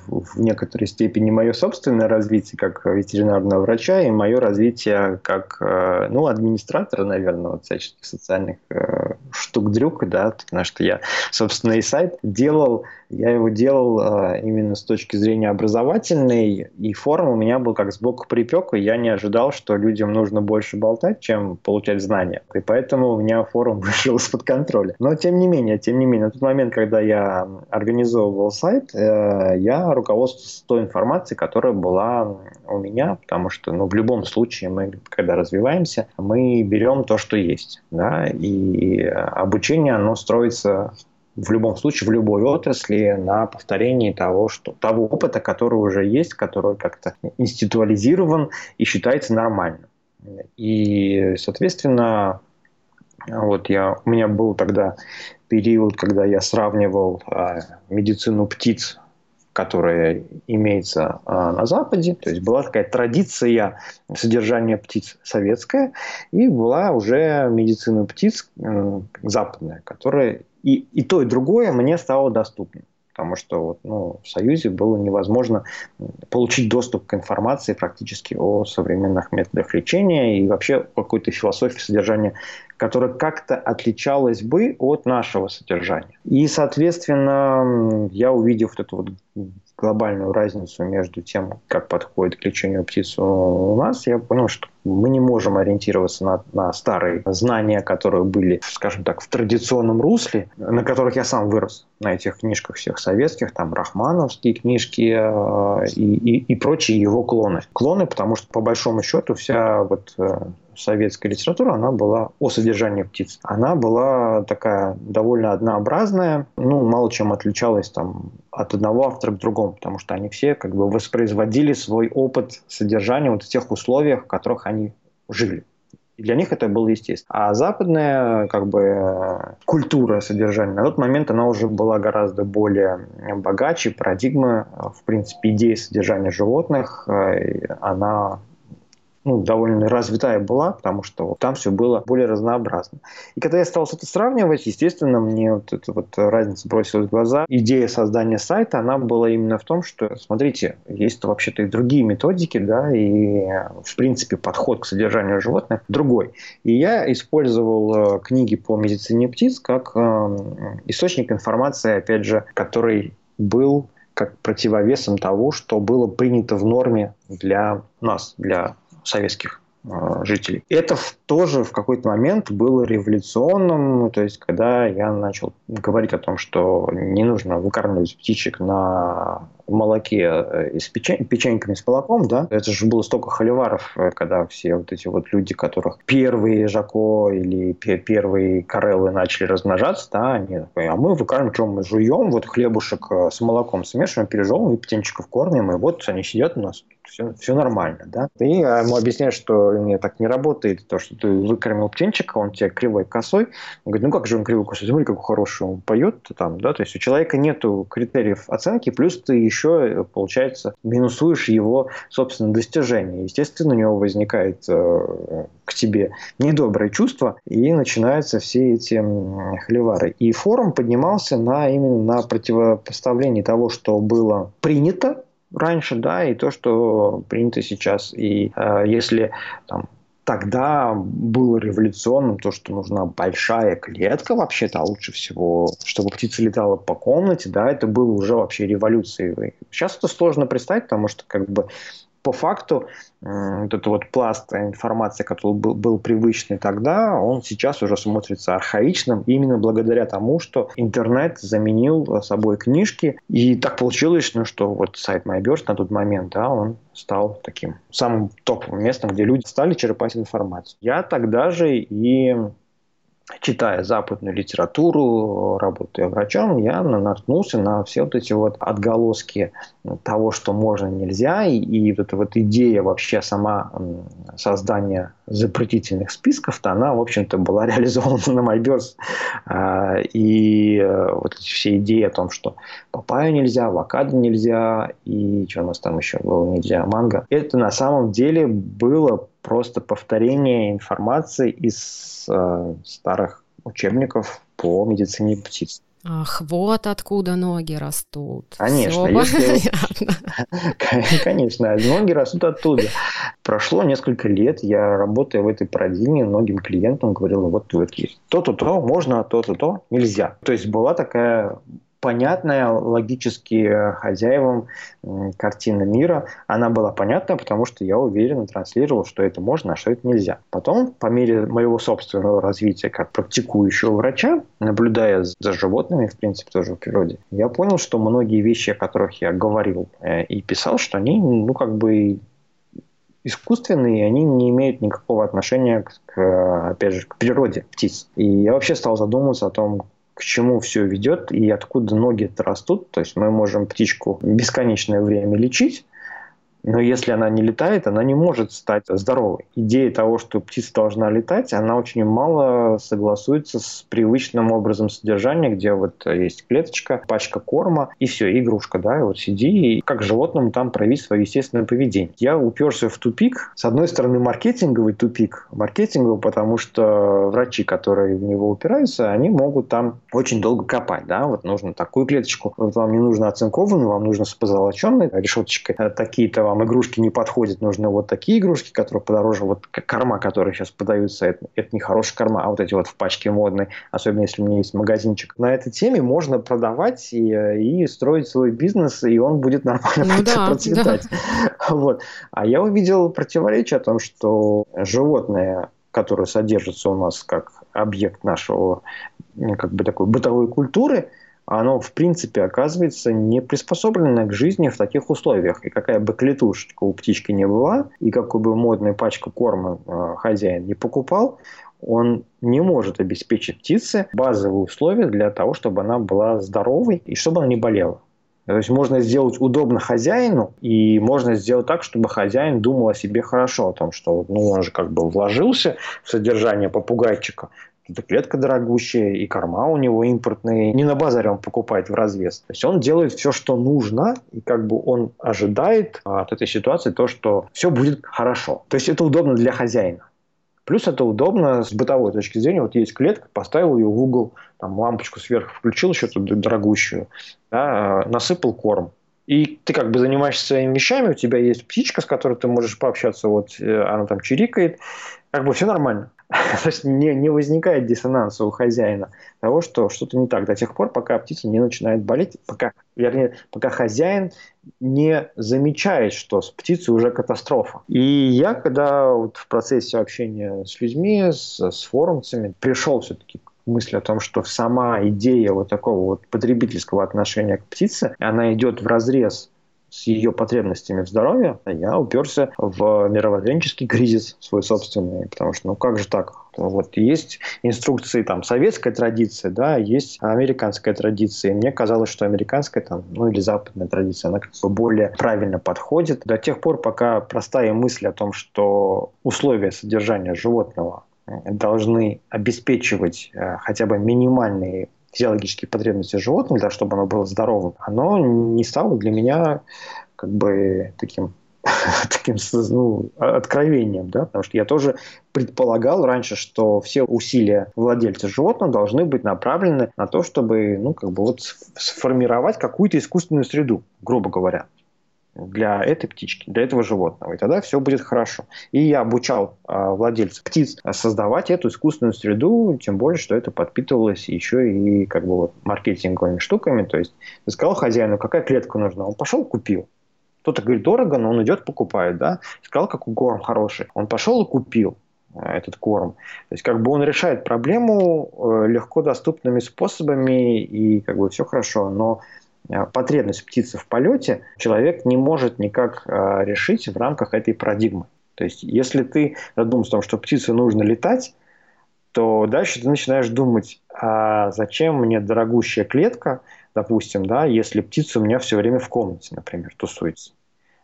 в некоторой степени мое собственное развитие как ветеринарного врача и мое развитие как э, ну, администратора, наверное, вот всяческих социальных э, штук-дрюк, да, потому что я, собственно, и сайт делал, я его делал э, именно с точки зрения образовательной, и форум у меня был как сбоку припек, и я не ожидал, что людям нужно больше болтать, чем получать знания. И поэтому у меня форум вышел из-под контроля. Но тем не менее, тем не менее, на тот момент, когда я организовывал сайт, я руководствовался той информацией, которая была у меня, потому что ну, в любом случае мы, когда развиваемся, мы берем то, что есть. Да? И обучение, оно строится в любом случае, в любой отрасли на повторении того, что, того опыта, который уже есть, который как-то институализирован и считается нормальным. И, соответственно, вот я, у меня был тогда период, когда я сравнивал а, медицину птиц, которая имеется а, на Западе. То есть была такая традиция содержания птиц советская, и была уже медицина птиц западная, которая и, и то, и другое мне стало доступным потому что вот, ну, в Союзе было невозможно получить доступ к информации практически о современных методах лечения и вообще какой-то философии содержания, которая как-то отличалась бы от нашего содержания. И, соответственно, я увидев вот эту вот глобальную разницу между тем, как подходит к лечению птиц у нас, я понял, что мы не можем ориентироваться на, на старые знания, которые были, скажем так, в традиционном русле, на которых я сам вырос, на этих книжках всех советских, там рахмановские книжки э, и, и, и прочие его клоны. Клоны, потому что по большому счету вся вот э, советская литература, она была о содержании птиц. Она была такая довольно однообразная, ну, мало чем отличалась там от одного автора к другому, потому что они все как бы воспроизводили свой опыт содержания вот в тех условиях, в которых они жили. И для них это было естественно. А западная как бы, культура содержания на тот момент она уже была гораздо более богаче, парадигма, в принципе, идея содержания животных, э, она ну, довольно развитая была, потому что там все было более разнообразно. И когда я стал это сравнивать, естественно, мне вот эта вот разница бросилась в глаза. Идея создания сайта, она была именно в том, что, смотрите, есть вообще-то и другие методики, да, и, в принципе, подход к содержанию животных другой. И я использовал э, книги по медицине птиц как э, источник информации, опять же, который был как противовесом того, что было принято в норме для нас, для советских а, жителей. Это тоже в какой-то момент было революционным, то есть когда я начал говорить о том, что не нужно выкармливать птичек на молоке э, и с печень, печеньками с молоком, да, это же было столько холиваров, э, когда все вот эти вот люди, которых первые Жако или первые Кареллы начали размножаться, да, они такие, а мы выкармливаем, мы жуем, вот хлебушек э, с молоком смешиваем, пережевываем и птенчиков кормим, и вот они сидят у нас все, все нормально, да. Ты ему объясняешь, что нет, так не работает, то, что ты выкормил птенчика, он тебе кривой косой, он говорит, ну как же он кривой косой, смотри, как хороший он поет там, да, то есть у человека нету критериев оценки, плюс ты еще, получается, минусуешь его собственное достижение. Естественно, у него возникает э, к тебе недоброе чувство, и начинаются все эти хлевары. И форум поднимался на именно на противопоставлении того, что было принято раньше, да, и то, что принято сейчас. И э, если там, тогда было революционным то, что нужна большая клетка вообще-то, а лучше всего, чтобы птица летала по комнате, да, это было уже вообще революцией. Сейчас это сложно представить, потому что как бы по факту вот этот вот пласт информации, который был, был привычный тогда, он сейчас уже смотрится архаичным именно благодаря тому, что интернет заменил собой книжки. И так получилось, ну, что вот сайт MyBird на тот момент, да, он стал таким самым топовым местом, где люди стали черпать информацию. Я тогда же и читая западную литературу, работая врачом, я наткнулся на все вот эти вот отголоски того, что можно, нельзя, и, и вот эта вот идея вообще сама создания запретительных списков-то, она, в общем-то, была реализована на Майберс. А, и э, вот эти все идеи о том, что папайю нельзя, авокадо нельзя, и что у нас там еще было нельзя, манго, это на самом деле было просто повторение информации из э, старых учебников по медицине птиц. Ах, вот откуда ноги растут. Конечно, если... конечно, ноги растут оттуда. Прошло несколько лет, я работая в этой парадигме, многим клиентам говорил, вот, вот есть то-то, то, можно, то-то, то, нельзя. То есть была такая понятная логически хозяевам картина мира. Она была понятна, потому что я уверенно транслировал, что это можно, а что это нельзя. Потом, по мере моего собственного развития как практикующего врача, наблюдая за животными, в принципе, тоже в природе, я понял, что многие вещи, о которых я говорил э, и писал, что они, ну, как бы искусственные, они не имеют никакого отношения к, опять же, к природе птиц. И я вообще стал задумываться о том, к чему все ведет и откуда ноги растут. То есть мы можем птичку бесконечное время лечить, но если она не летает, она не может стать здоровой. Идея того, что птица должна летать, она очень мало согласуется с привычным образом содержания, где вот есть клеточка, пачка корма и все, игрушка, да, и вот сиди и как животному там проявить свое естественное поведение. Я уперся в тупик. С одной стороны, маркетинговый тупик. Маркетинговый, потому что врачи, которые в него упираются, они могут там очень долго копать, да, вот нужно такую клеточку, вот вам не нужно оцинкованную, вам нужно с позолоченной решеточкой, такие-то вам игрушки не подходят, нужны вот такие игрушки, которые подороже, вот корма, которые сейчас подаются, это, это не хорошая корма, а вот эти вот в пачке модные, особенно если у меня есть магазинчик. На этой теме можно продавать и, и строить свой бизнес, и он будет нормально ну, да, процветать. Да. Вот. А я увидел противоречие о том, что животные, которые содержатся у нас как объект нашего как бы такой бытовой культуры, оно, в принципе, оказывается не приспособлено к жизни в таких условиях. И какая бы клетушечка у птички не была, и какую бы модную пачку корма э, хозяин не покупал, он не может обеспечить птице базовые условия для того, чтобы она была здоровой и чтобы она не болела. То есть можно сделать удобно хозяину, и можно сделать так, чтобы хозяин думал о себе хорошо, о том, что ну, он же как бы вложился в содержание попугайчика, это клетка дорогущая, и корма у него импортные. Не на базаре он покупает в развес. То есть он делает все, что нужно, и как бы он ожидает от этой ситуации то, что все будет хорошо. То есть это удобно для хозяина. Плюс это удобно с бытовой точки зрения. Вот есть клетка, поставил ее в угол, там лампочку сверху включил еще тут дорогущую, да, насыпал корм. И ты как бы занимаешься своими вещами, у тебя есть птичка, с которой ты можешь пообщаться, вот э, она там чирикает, как бы все нормально. Есть не, не возникает диссонанса у хозяина того, что что-то не так до тех пор, пока птица не начинает болеть, пока, вернее, пока хозяин не замечает, что с птицей уже катастрофа. И я, когда вот в процессе общения с людьми, с, с форумцами, пришел все-таки к мысли о том, что сама идея вот такого вот потребительского отношения к птице, она идет в разрез с ее потребностями в здоровье, я уперся в мировоззренческий кризис свой собственный, потому что ну как же так? Вот есть инструкции там советская традиция, да, есть американская традиция. И мне казалось, что американская там, ну или западная традиция, она как бы более правильно подходит до тех пор, пока простая мысль о том, что условия содержания животного должны обеспечивать э, хотя бы минимальные физиологические потребности животных, да, чтобы оно было здоровым, оно не стало для меня как бы таким таким ну, откровением, да, потому что я тоже предполагал раньше, что все усилия владельца животного должны быть направлены на то, чтобы, ну, как бы вот сформировать какую-то искусственную среду, грубо говоря для этой птички, для этого животного. И тогда все будет хорошо. И я обучал э, владельцев птиц создавать эту искусственную среду, тем более, что это подпитывалось еще и как бы вот маркетинговыми штуками. То есть ты сказал хозяину, какая клетка нужна, он пошел купил. Кто-то говорит дорого, но он идет покупает, да. Сказал, какой корм хороший, он пошел и купил э, этот корм. То есть как бы он решает проблему э, легко доступными способами и как бы все хорошо, но потребность птицы в полете человек не может никак э, решить в рамках этой парадигмы. То есть, если ты задумаешься о том, что птице нужно летать, то дальше ты начинаешь думать, а зачем мне дорогущая клетка, допустим, да, если птица у меня все время в комнате, например, тусуется.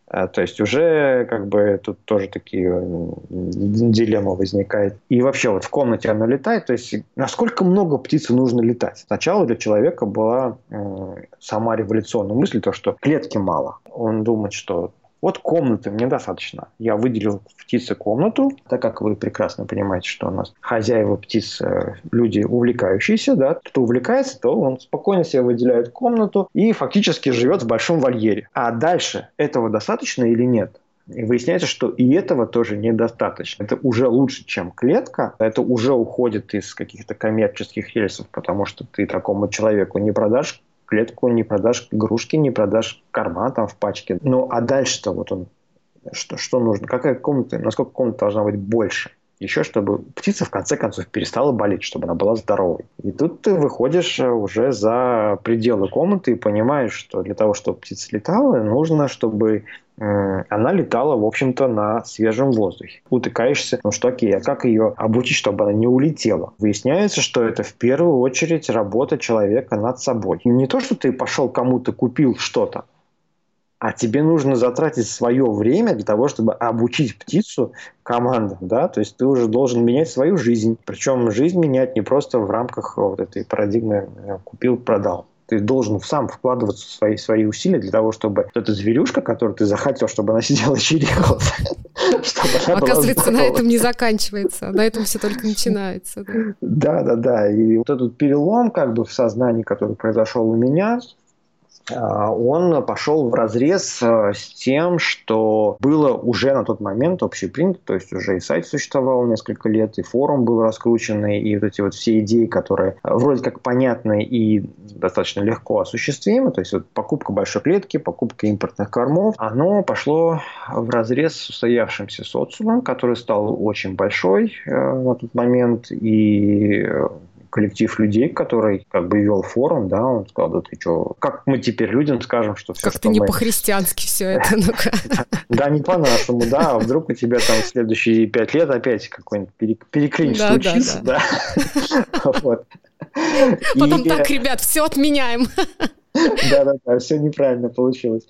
А, то есть уже как бы тут тоже такие дилемма возникает. И вообще вот в комнате она летает, то есть насколько много птицы нужно летать? Сначала для человека была э, сама революционная мысль, то, что клетки мало. Он думает, что вот комнаты мне достаточно. Я выделил птице комнату, так как вы прекрасно понимаете, что у нас хозяева птиц люди увлекающиеся, да, кто увлекается, то он спокойно себе выделяет комнату и фактически живет в большом вольере. А дальше этого достаточно или нет? И выясняется, что и этого тоже недостаточно. Это уже лучше, чем клетка. Это уже уходит из каких-то коммерческих рельсов, потому что ты такому человеку не продашь клетку, не продашь игрушки, не продашь корма там в пачке. Ну, а дальше-то вот он, что, что нужно? Какая комната, насколько комната должна быть больше? Еще чтобы птица в конце концов перестала болеть, чтобы она была здоровой. И тут ты выходишь э, уже за пределы комнаты и понимаешь, что для того, чтобы птица летала, нужно, чтобы она летала, в общем-то, на свежем воздухе. Утыкаешься, ну что окей, а как ее обучить, чтобы она не улетела? Выясняется, что это в первую очередь работа человека над собой. Не то, что ты пошел кому-то купил что-то, а тебе нужно затратить свое время для того, чтобы обучить птицу командам, да, то есть ты уже должен менять свою жизнь, причем жизнь менять не просто в рамках вот этой парадигмы э, купил-продал. Ты должен сам вкладываться в свои, свои усилия для того, чтобы эта зверюшка, которую ты захотел, чтобы она сидела и чирикала. Оказывается, на этом не заканчивается, на этом все только начинается. Да, да, да. И вот этот перелом как бы в сознании, который произошел у меня, а, он пошел в разрез э, с тем, что было уже на тот момент общепринято, то есть уже и сайт существовал несколько лет, и форум был раскрученный, и вот эти вот все идеи, которые вроде как понятны и достаточно легко осуществимы, то есть вот покупка большой клетки, покупка импортных кормов, оно пошло в разрез с устоявшимся социумом, который стал очень большой э, на тот момент, и коллектив людей, который как бы вел форум, да, он сказал, да ты что, как мы теперь людям скажем, что все, Как-то не мы... по-христиански все это, ну-ка. Да, не по-нашему, да, а вдруг у тебя там следующие пять лет опять какой-нибудь переклинч случится, да. Потом так, ребят, все отменяем. Да-да-да, все неправильно получилось.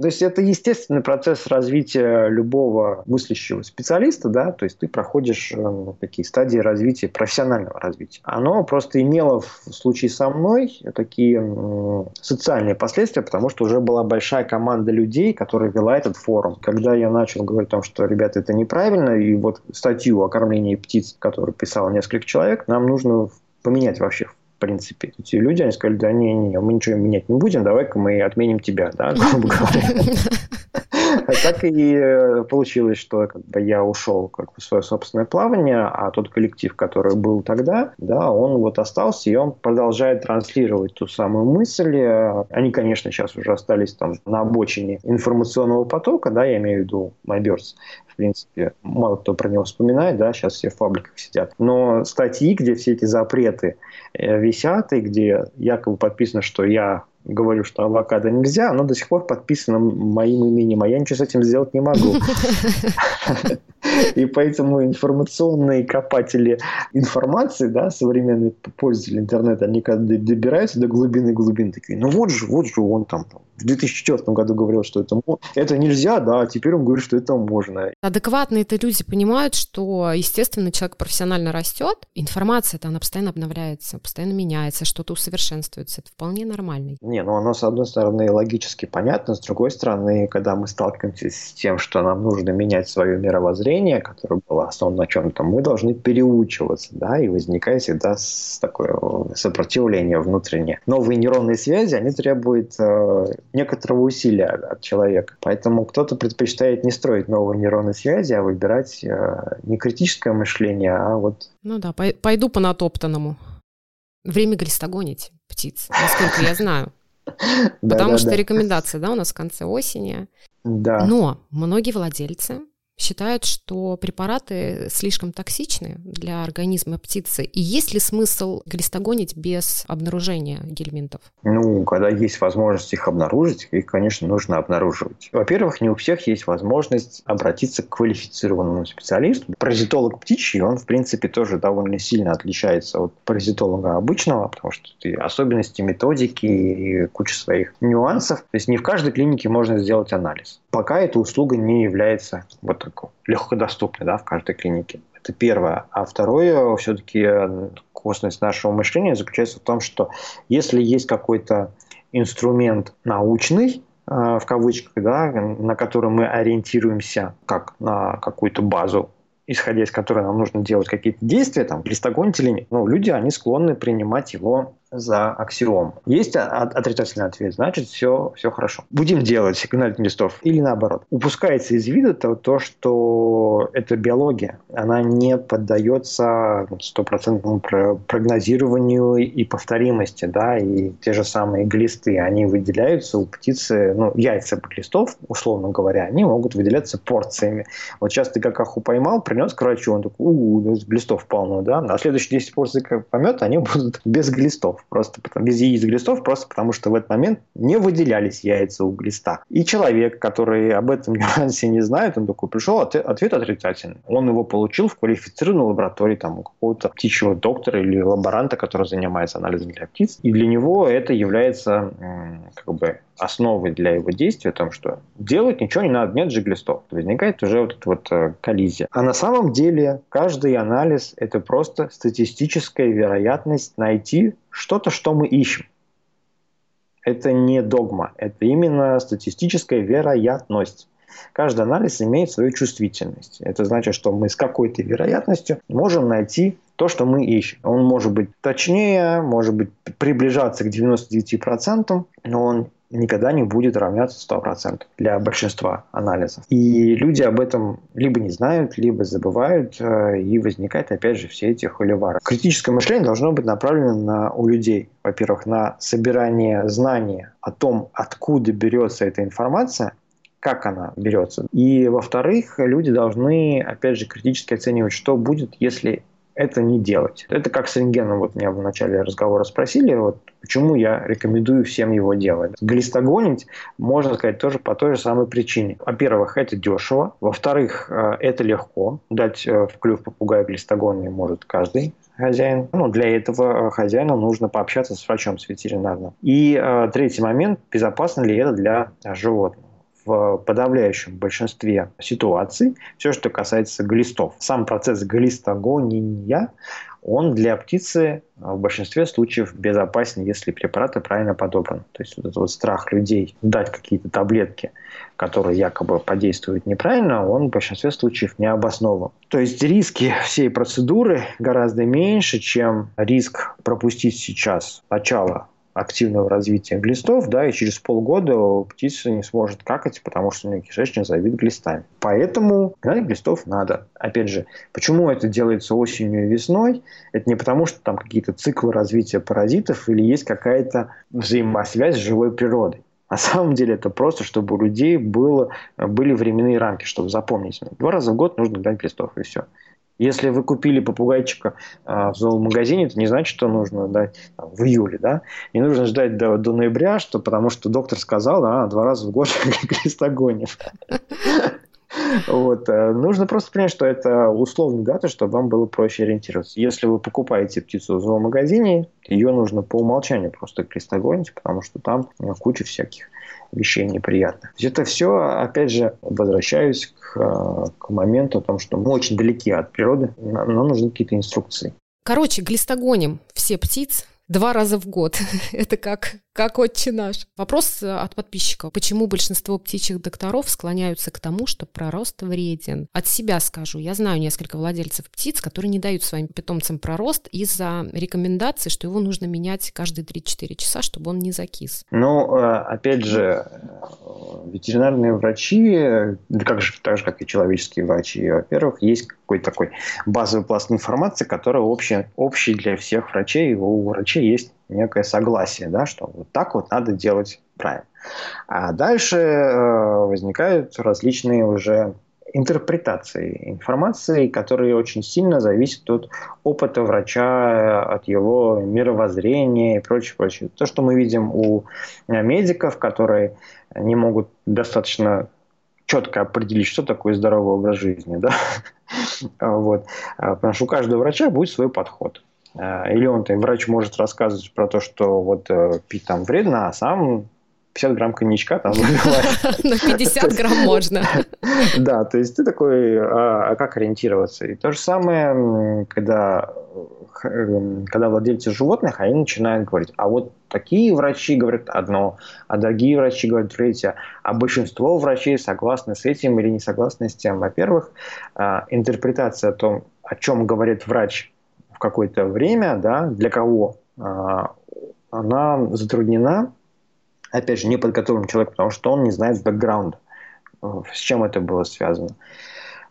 То есть это естественный процесс развития любого мыслящего специалиста, да, то есть ты проходишь э, такие стадии развития, профессионального развития. Оно просто имело в случае со мной такие социальные последствия, потому что уже была большая команда людей, которая вела этот форум. Когда я начал говорить о том, что, ребята, это неправильно, и вот статью о кормлении птиц, которую писал несколько человек, нам нужно поменять вообще в принципе. Эти люди, они сказали, да не, не, мы ничего менять не будем, давай-ка мы отменим тебя, да, грубо говоря. А так и э, получилось, что как бы, я ушел как бы, в свое собственное плавание, а тот коллектив, который был тогда, да, он вот остался, и он продолжает транслировать ту самую мысль. Они, конечно, сейчас уже остались там на обочине информационного потока, да, я имею в виду MyBirds, принципе, мало кто про него вспоминает, да, сейчас все в фабриках сидят. Но статьи, где все эти запреты э, висят, и где якобы подписано, что я говорю, что авокадо нельзя, оно до сих пор подписано моим именем, а я ничего с этим сделать не могу. И поэтому информационные копатели информации, да, современные пользователи интернета, они когда добираются до глубины глубин, такие, ну вот же, вот же он там, в 2004 году говорил, что это, это нельзя, да, а теперь он говорит, что это можно. Адекватные это люди понимают, что, естественно, человек профессионально растет, информация-то, она постоянно обновляется, постоянно меняется, что-то усовершенствуется, это вполне нормально. Не, ну оно, с одной стороны, логически понятно, с другой стороны, когда мы сталкиваемся с тем, что нам нужно менять свое мировоззрение, которое было основано на чем-то, мы должны переучиваться, да, и возникает всегда такое сопротивление внутреннее. Новые нейронные связи, они требуют э, некоторого усилия от человека. Поэтому кто-то предпочитает не строить новые нейронные связи, а выбирать э, не критическое мышление, а вот... Ну да, пойду по натоптанному. Время глистогонить птиц, насколько я знаю. Потому что рекомендация, да, у нас в конце осени. Да. Но многие владельцы считают, что препараты слишком токсичны для организма птицы. И есть ли смысл глистогонить без обнаружения гельминтов? Ну, когда есть возможность их обнаружить, их, конечно, нужно обнаруживать. Во-первых, не у всех есть возможность обратиться к квалифицированному специалисту. Паразитолог птичий, он, в принципе, тоже довольно сильно отличается от паразитолога обычного, потому что ты особенности методики и куча своих нюансов. То есть не в каждой клинике можно сделать анализ. Пока эта услуга не является вот такой легкодоступной да, в каждой клинике. Это первое. А второе, все-таки э, косность нашего мышления заключается в том, что если есть какой-то инструмент научный, э, в кавычках, да, на который мы ориентируемся как на какую-то базу, исходя из которой нам нужно делать какие-то действия, там, нет. Ну, люди, они склонны принимать его за аксиом. Есть отрицательный ответ, значит, все, все хорошо. Будем делать сигнальных листов. Или наоборот. Упускается из вида то, то, что это биология. Она не поддается стопроцентному прогнозированию и повторимости. Да? И те же самые глисты, они выделяются у птицы, ну, яйца глистов, условно говоря, они могут выделяться порциями. Вот сейчас ты какаху поймал, принес к врачу, он такой, у, -у глистов полно, да? А следующие 10 порций помета, они будут без глистов просто потому, без яиц глистов, просто потому что в этот момент не выделялись яйца у глиста. И человек, который об этом нюансе не знает, он такой пришел, ответ, ответ отрицательный. Он его получил в квалифицированной лаборатории там, у какого-то птичьего доктора или лаборанта, который занимается анализом для птиц. И для него это является как бы основой для его действия, о том, что делать ничего не надо, нет же глистов. Возникает уже вот эта вот э, коллизия. А на самом деле каждый анализ – это просто статистическая вероятность найти что-то, что мы ищем. Это не догма, это именно статистическая вероятность. Каждый анализ имеет свою чувствительность. Это значит, что мы с какой-то вероятностью можем найти то, что мы ищем. Он может быть точнее, может быть приближаться к 99%, но он никогда не будет равняться 100% для большинства анализов. И люди об этом либо не знают, либо забывают, э, и возникает опять же все эти холивары. Критическое мышление должно быть направлено на, у людей, во-первых, на собирание знания о том, откуда берется эта информация, как она берется. И, во-вторых, люди должны, опять же, критически оценивать, что будет, если это не делать. Это как с рентгеном. Вот меня в начале разговора спросили, вот почему я рекомендую всем его делать. Глистогонить можно сказать тоже по той же самой причине. Во-первых, это дешево. Во-вторых, э, это легко. Дать э, в клюв попугая глистогонный может каждый хозяин. Ну, для этого э, хозяину нужно пообщаться с врачом, с ветеринарным. И э, третий момент, безопасно ли это для животных в подавляющем большинстве ситуаций все, что касается глистов. Сам процесс глистогония, он для птицы в большинстве случаев безопасен, если препараты правильно подобраны. То есть вот этот вот страх людей дать какие-то таблетки, которые якобы подействуют неправильно, он в большинстве случаев не обоснован. То есть риски всей процедуры гораздо меньше, чем риск пропустить сейчас начало активного развития глистов, да, и через полгода птица не сможет какать, потому что у нее кишечник забит глистами. Поэтому гнать глистов надо. Опять же, почему это делается осенью и весной? Это не потому, что там какие-то циклы развития паразитов или есть какая-то взаимосвязь с живой природой. На самом деле это просто, чтобы у людей было, были временные рамки, чтобы запомнить. Два раза в год нужно гнать глистов, и все. Если вы купили попугайчика а, в зоомагазине, это не значит, что нужно дать там, в июле, да? Не нужно ждать до, до ноября, что, потому что доктор сказал, а, два раза в год крестогонит. Вот. Э, нужно просто понять, что это условные даты, чтобы вам было проще ориентироваться. Если вы покупаете птицу в зоомагазине, ее нужно по умолчанию просто крестогонить, потому что там куча всяких вещей неприятных. Это все, опять же, возвращаюсь к, к моменту о том, что мы очень далеки от природы, нам нужны какие-то инструкции. Короче, глистогоним все птиц, два раза в год. Это как, как отче наш. Вопрос э, от подписчика. Почему большинство птичьих докторов склоняются к тому, что пророст вреден? От себя скажу. Я знаю несколько владельцев птиц, которые не дают своим питомцам пророст из-за рекомендации, что его нужно менять каждые 3-4 часа, чтобы он не закис. Ну, э, опять же, э, ветеринарные врачи, как же, так же, как и человеческие врачи, во-первых, есть какой-то такой базовый пласт информации, который общий, общий для всех врачей. У врачей есть некое согласие, да, что вот так вот надо делать правильно. А дальше э, возникают различные уже интерпретации информации, которые очень сильно зависят от опыта врача, от его мировоззрения и прочее, прочее. То, что мы видим у медиков, которые не могут достаточно четко определить, что такое здоровый образ жизни, да, вот. А, потому что у каждого врача будет свой подход. А, или он, там, врач может рассказывать про то, что вот э, пить там вредно, а сам 50 грамм коньячка там выпиваешь. На 50 грамм можно. Да, то есть ты такой, а, а как ориентироваться? И то же самое, когда, эм, когда владельцы животных, они начинают говорить, а вот такие врачи говорят одно, а другие врачи говорят третье, а большинство врачей согласны с этим или не согласны с тем. Во-первых, а, интерпретация о том, о чем говорит врач в какое-то время, да, для кого а, она затруднена, опять же, неподготовленным человеком, потому что он не знает бэкграунда, с чем это было связано.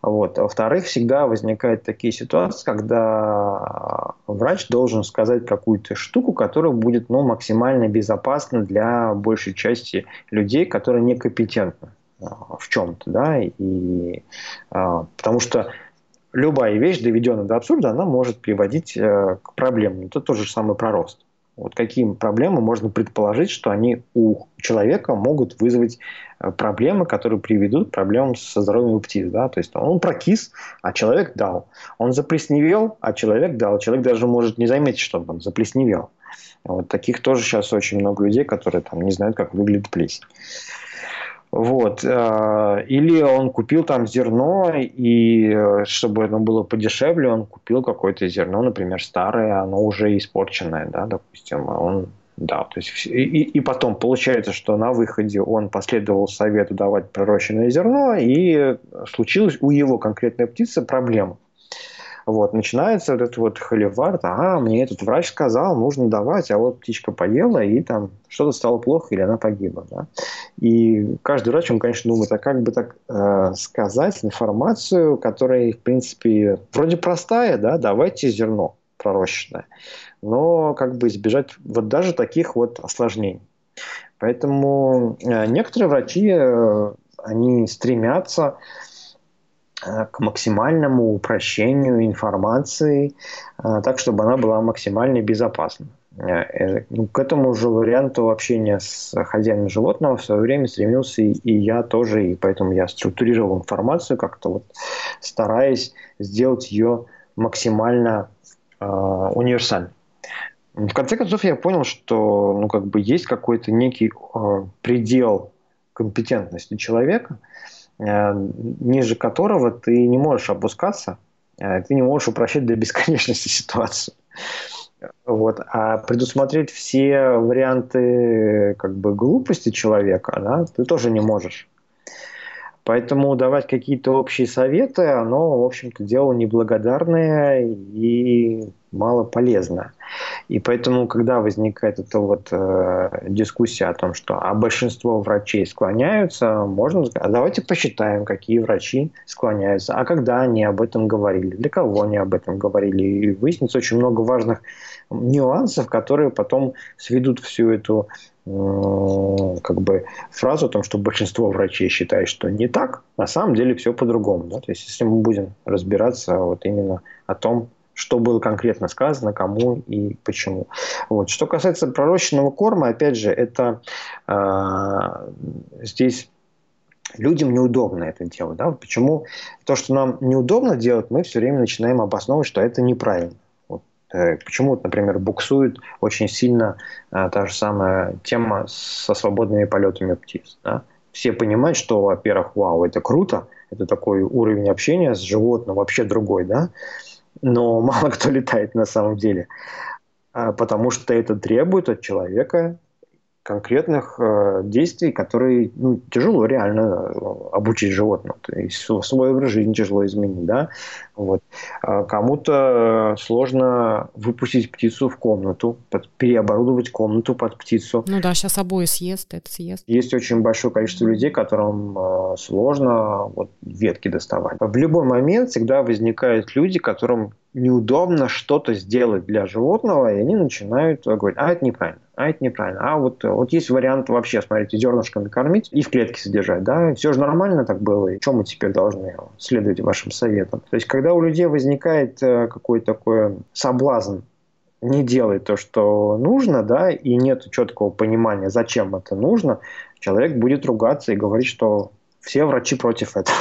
Вот. Во-вторых, всегда возникают такие ситуации, когда врач должен сказать какую-то штуку, которая будет ну, максимально безопасна для большей части людей, которые некомпетентны в чем-то. Да? И, а, потому что любая вещь, доведенная до абсурда, она может приводить э, к проблемам. Это тот же самый про рост. Вот какие проблемы можно предположить, что они у человека могут вызвать э, проблемы, которые приведут к проблемам со здоровьем птиц. Да? То есть он прокис, а человек дал. Он заплесневел, а человек дал. Человек даже может не заметить, что он заплесневел. Вот таких тоже сейчас очень много людей, которые там не знают, как выглядит плесень. Вот. Э, или он купил там зерно, и э, чтобы оно было подешевле, он купил какое-то зерно, например, старое, оно уже испорченное, да, допустим, а он да, то есть и, и потом получается, что на выходе он последовал совету давать пророщенное зерно, и случилась у его конкретной птицы проблема. Вот, начинается вот этот вот холивар, ага, мне этот врач сказал, нужно давать, а вот птичка поела, и там что-то стало плохо, или она погибла. Да? И каждый врач, он, конечно, думает, а как бы так э, сказать информацию, которая, в принципе, вроде простая, да, давайте зерно пророщенное, но как бы избежать вот даже таких вот осложнений. Поэтому э, некоторые врачи, э, они стремятся к максимальному упрощению информации, э, так, чтобы она была максимально безопасна. Э, ну, к этому же варианту общения с хозяином животного в свое время стремился и я тоже, и поэтому я структурировал информацию как-то вот стараясь сделать ее максимально э, универсальной. В конце концов я понял, что ну, как бы есть какой-то некий э, предел компетентности человека, Э, ниже которого ты не можешь опускаться, э, ты не можешь упрощать до бесконечности ситуацию. Вот. А предусмотреть все варианты как бы, глупости человека да, ты тоже не можешь. Поэтому давать какие-то общие советы, оно, в общем-то, дело неблагодарное и мало полезно. И поэтому, когда возникает эта вот э, дискуссия о том, что а большинство врачей склоняются, можно сказать, а давайте посчитаем, какие врачи склоняются, а когда они об этом говорили, для кого они об этом говорили. И выяснится очень много важных нюансов, которые потом сведут всю эту как бы фразу о том, что большинство врачей считает, что не так, на самом деле все по-другому. Да? То есть, если мы будем разбираться вот именно о том, что было конкретно сказано, кому и почему. Вот. Что касается пророщенного корма, опять же, это э, здесь людям неудобно это делать. Да? Почему то, что нам неудобно делать, мы все время начинаем обосновывать, что это неправильно. Вот. Э, почему, например, буксует очень сильно э, та же самая тема со свободными полетами птиц. Да? Все понимают, что, во-первых, вау, это круто, это такой уровень общения с животным вообще другой, да, но мало кто летает на самом деле, а, потому что это требует от человека конкретных э, действий, которые ну, тяжело реально э, обучить животному. То есть свой образ жизни тяжело изменить. Да? Вот. А кому-то сложно выпустить птицу в комнату, под, переоборудовать комнату под птицу. Ну да, сейчас обои съест, это съест. Есть очень большое количество людей, которым э, сложно вот, ветки доставать. В любой момент всегда возникают люди, которым неудобно что-то сделать для животного, и они начинают говорить, а это неправильно, а это неправильно, а вот, вот есть вариант вообще, смотрите, зернышками кормить и в клетке содержать, да, все же нормально так было, и чем мы теперь должны следовать вашим советам? То есть, когда у людей возникает э, какой-то такой соблазн не делать то, что нужно, да, и нет четкого понимания, зачем это нужно, человек будет ругаться и говорить, что все врачи против этого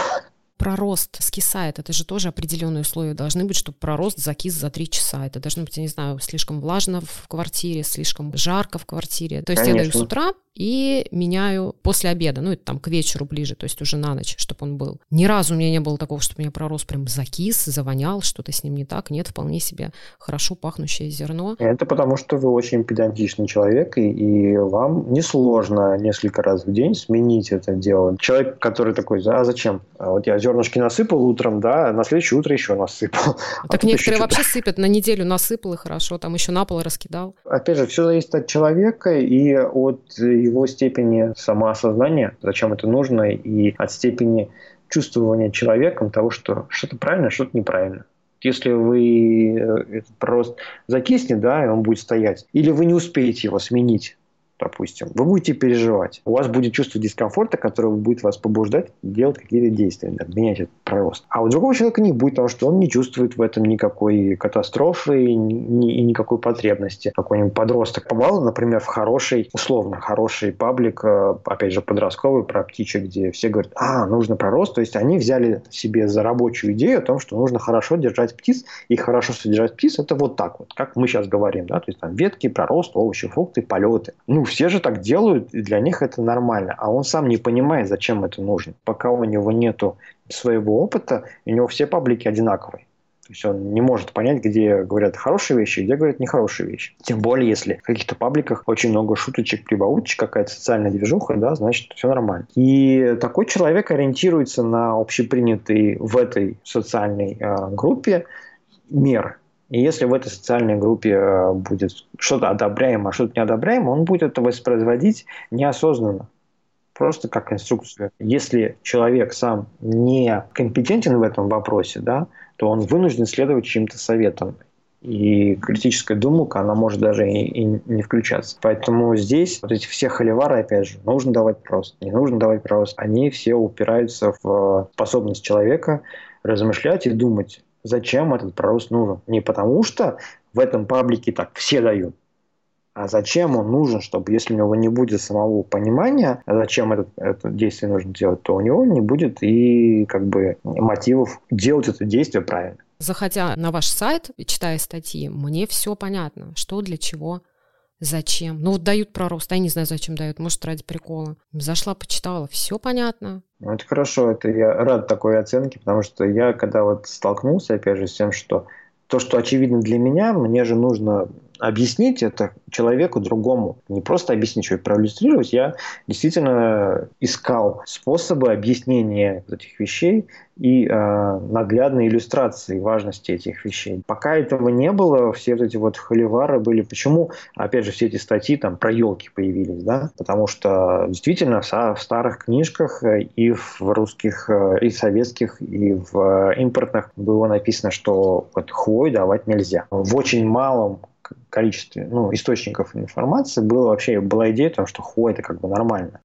пророст скисает, это же тоже определенные условия должны быть, чтобы пророст закис за три часа. Это должно быть, я не знаю, слишком влажно в квартире, слишком жарко в квартире. То есть Конечно. я даю с утра, и меняю после обеда, ну, это там к вечеру ближе, то есть уже на ночь, чтобы он был. Ни разу у меня не было такого, чтобы у меня пророс прям закис, завонял, что-то с ним не так. Нет, вполне себе хорошо пахнущее зерно. Это потому, что вы очень педантичный человек, и, и вам несложно несколько раз в день сменить это дело. Человек, который такой, а зачем? А вот я зернышки насыпал утром, да, на следующее утро еще насыпал. А так некоторые вообще сыпят, на неделю насыпал и хорошо, там еще на пол раскидал. Опять же, все зависит от человека и от его степени самоосознания, зачем это нужно, и от степени чувствования человеком того, что что-то правильно, что-то неправильно. Если вы э, этот рост закиснет, да, и он будет стоять, или вы не успеете его сменить, допустим, вы будете переживать. У вас будет чувство дискомфорта, которое будет вас побуждать делать какие-то действия, да, менять этот прирост. А у другого человека не будет, потому что он не чувствует в этом никакой катастрофы и, и никакой потребности. Какой-нибудь подросток попал, например, в хороший, условно, хороший паблик, э, опять же, подростковый про птичек, где все говорят, а, нужно пророст. То есть они взяли себе за рабочую идею о том, что нужно хорошо держать птиц, и хорошо содержать птиц это вот так вот, как мы сейчас говорим, да, то есть там ветки, пророст, овощи, фрукты, полеты. Ну, все же так делают, и для них это нормально. А он сам не понимает, зачем это нужно. Пока у него нету своего опыта, у него все паблики одинаковые. То есть он не может понять, где говорят хорошие вещи, где говорят нехорошие вещи. Тем более, если в каких-то пабликах очень много шуточек, прибауточек, какая-то социальная движуха, да, значит, все нормально. И такой человек ориентируется на общепринятые в этой социальной э, группе меры. И если в этой социальной группе э, будет что-то одобряемо, а что-то неодобряемо, он будет это воспроизводить неосознанно. Просто как инструкцию. Если человек сам не компетентен в этом вопросе, да, то он вынужден следовать чьим-то советам. И критическая думалка, она может даже и, и не включаться. Поэтому здесь вот эти все холивары, опять же, нужно давать просто, не нужно давать просто. Они все упираются в способность человека размышлять и думать, зачем этот пророст нужен. Не потому что в этом паблике так все дают, а зачем он нужен, чтобы если у него не будет самого понимания, зачем это, это действие нужно делать, то у него не будет и как бы мотивов делать это действие правильно. Заходя на ваш сайт, читая статьи, мне все понятно, что для чего. Зачем? Ну вот дают пророст, я не знаю, зачем дают, может, ради прикола. Зашла, почитала, все понятно. Ну, это хорошо, это я рад такой оценке, потому что я, когда вот столкнулся, опять же, с тем, что то, что очевидно для меня, мне же нужно объяснить это человеку другому. Не просто объяснить, что проиллюстрировать. Я действительно искал способы объяснения этих вещей и э, наглядной иллюстрации важности этих вещей. Пока этого не было, все вот эти вот холивары были. Почему, опять же, все эти статьи там про елки появились, да? Потому что действительно в старых книжках и в русских, э, и советских, и в импортных было написано, что вот хвой давать нельзя. В очень малом количестве ну, источников информации было вообще была идея том, что хвой это как бы нормально.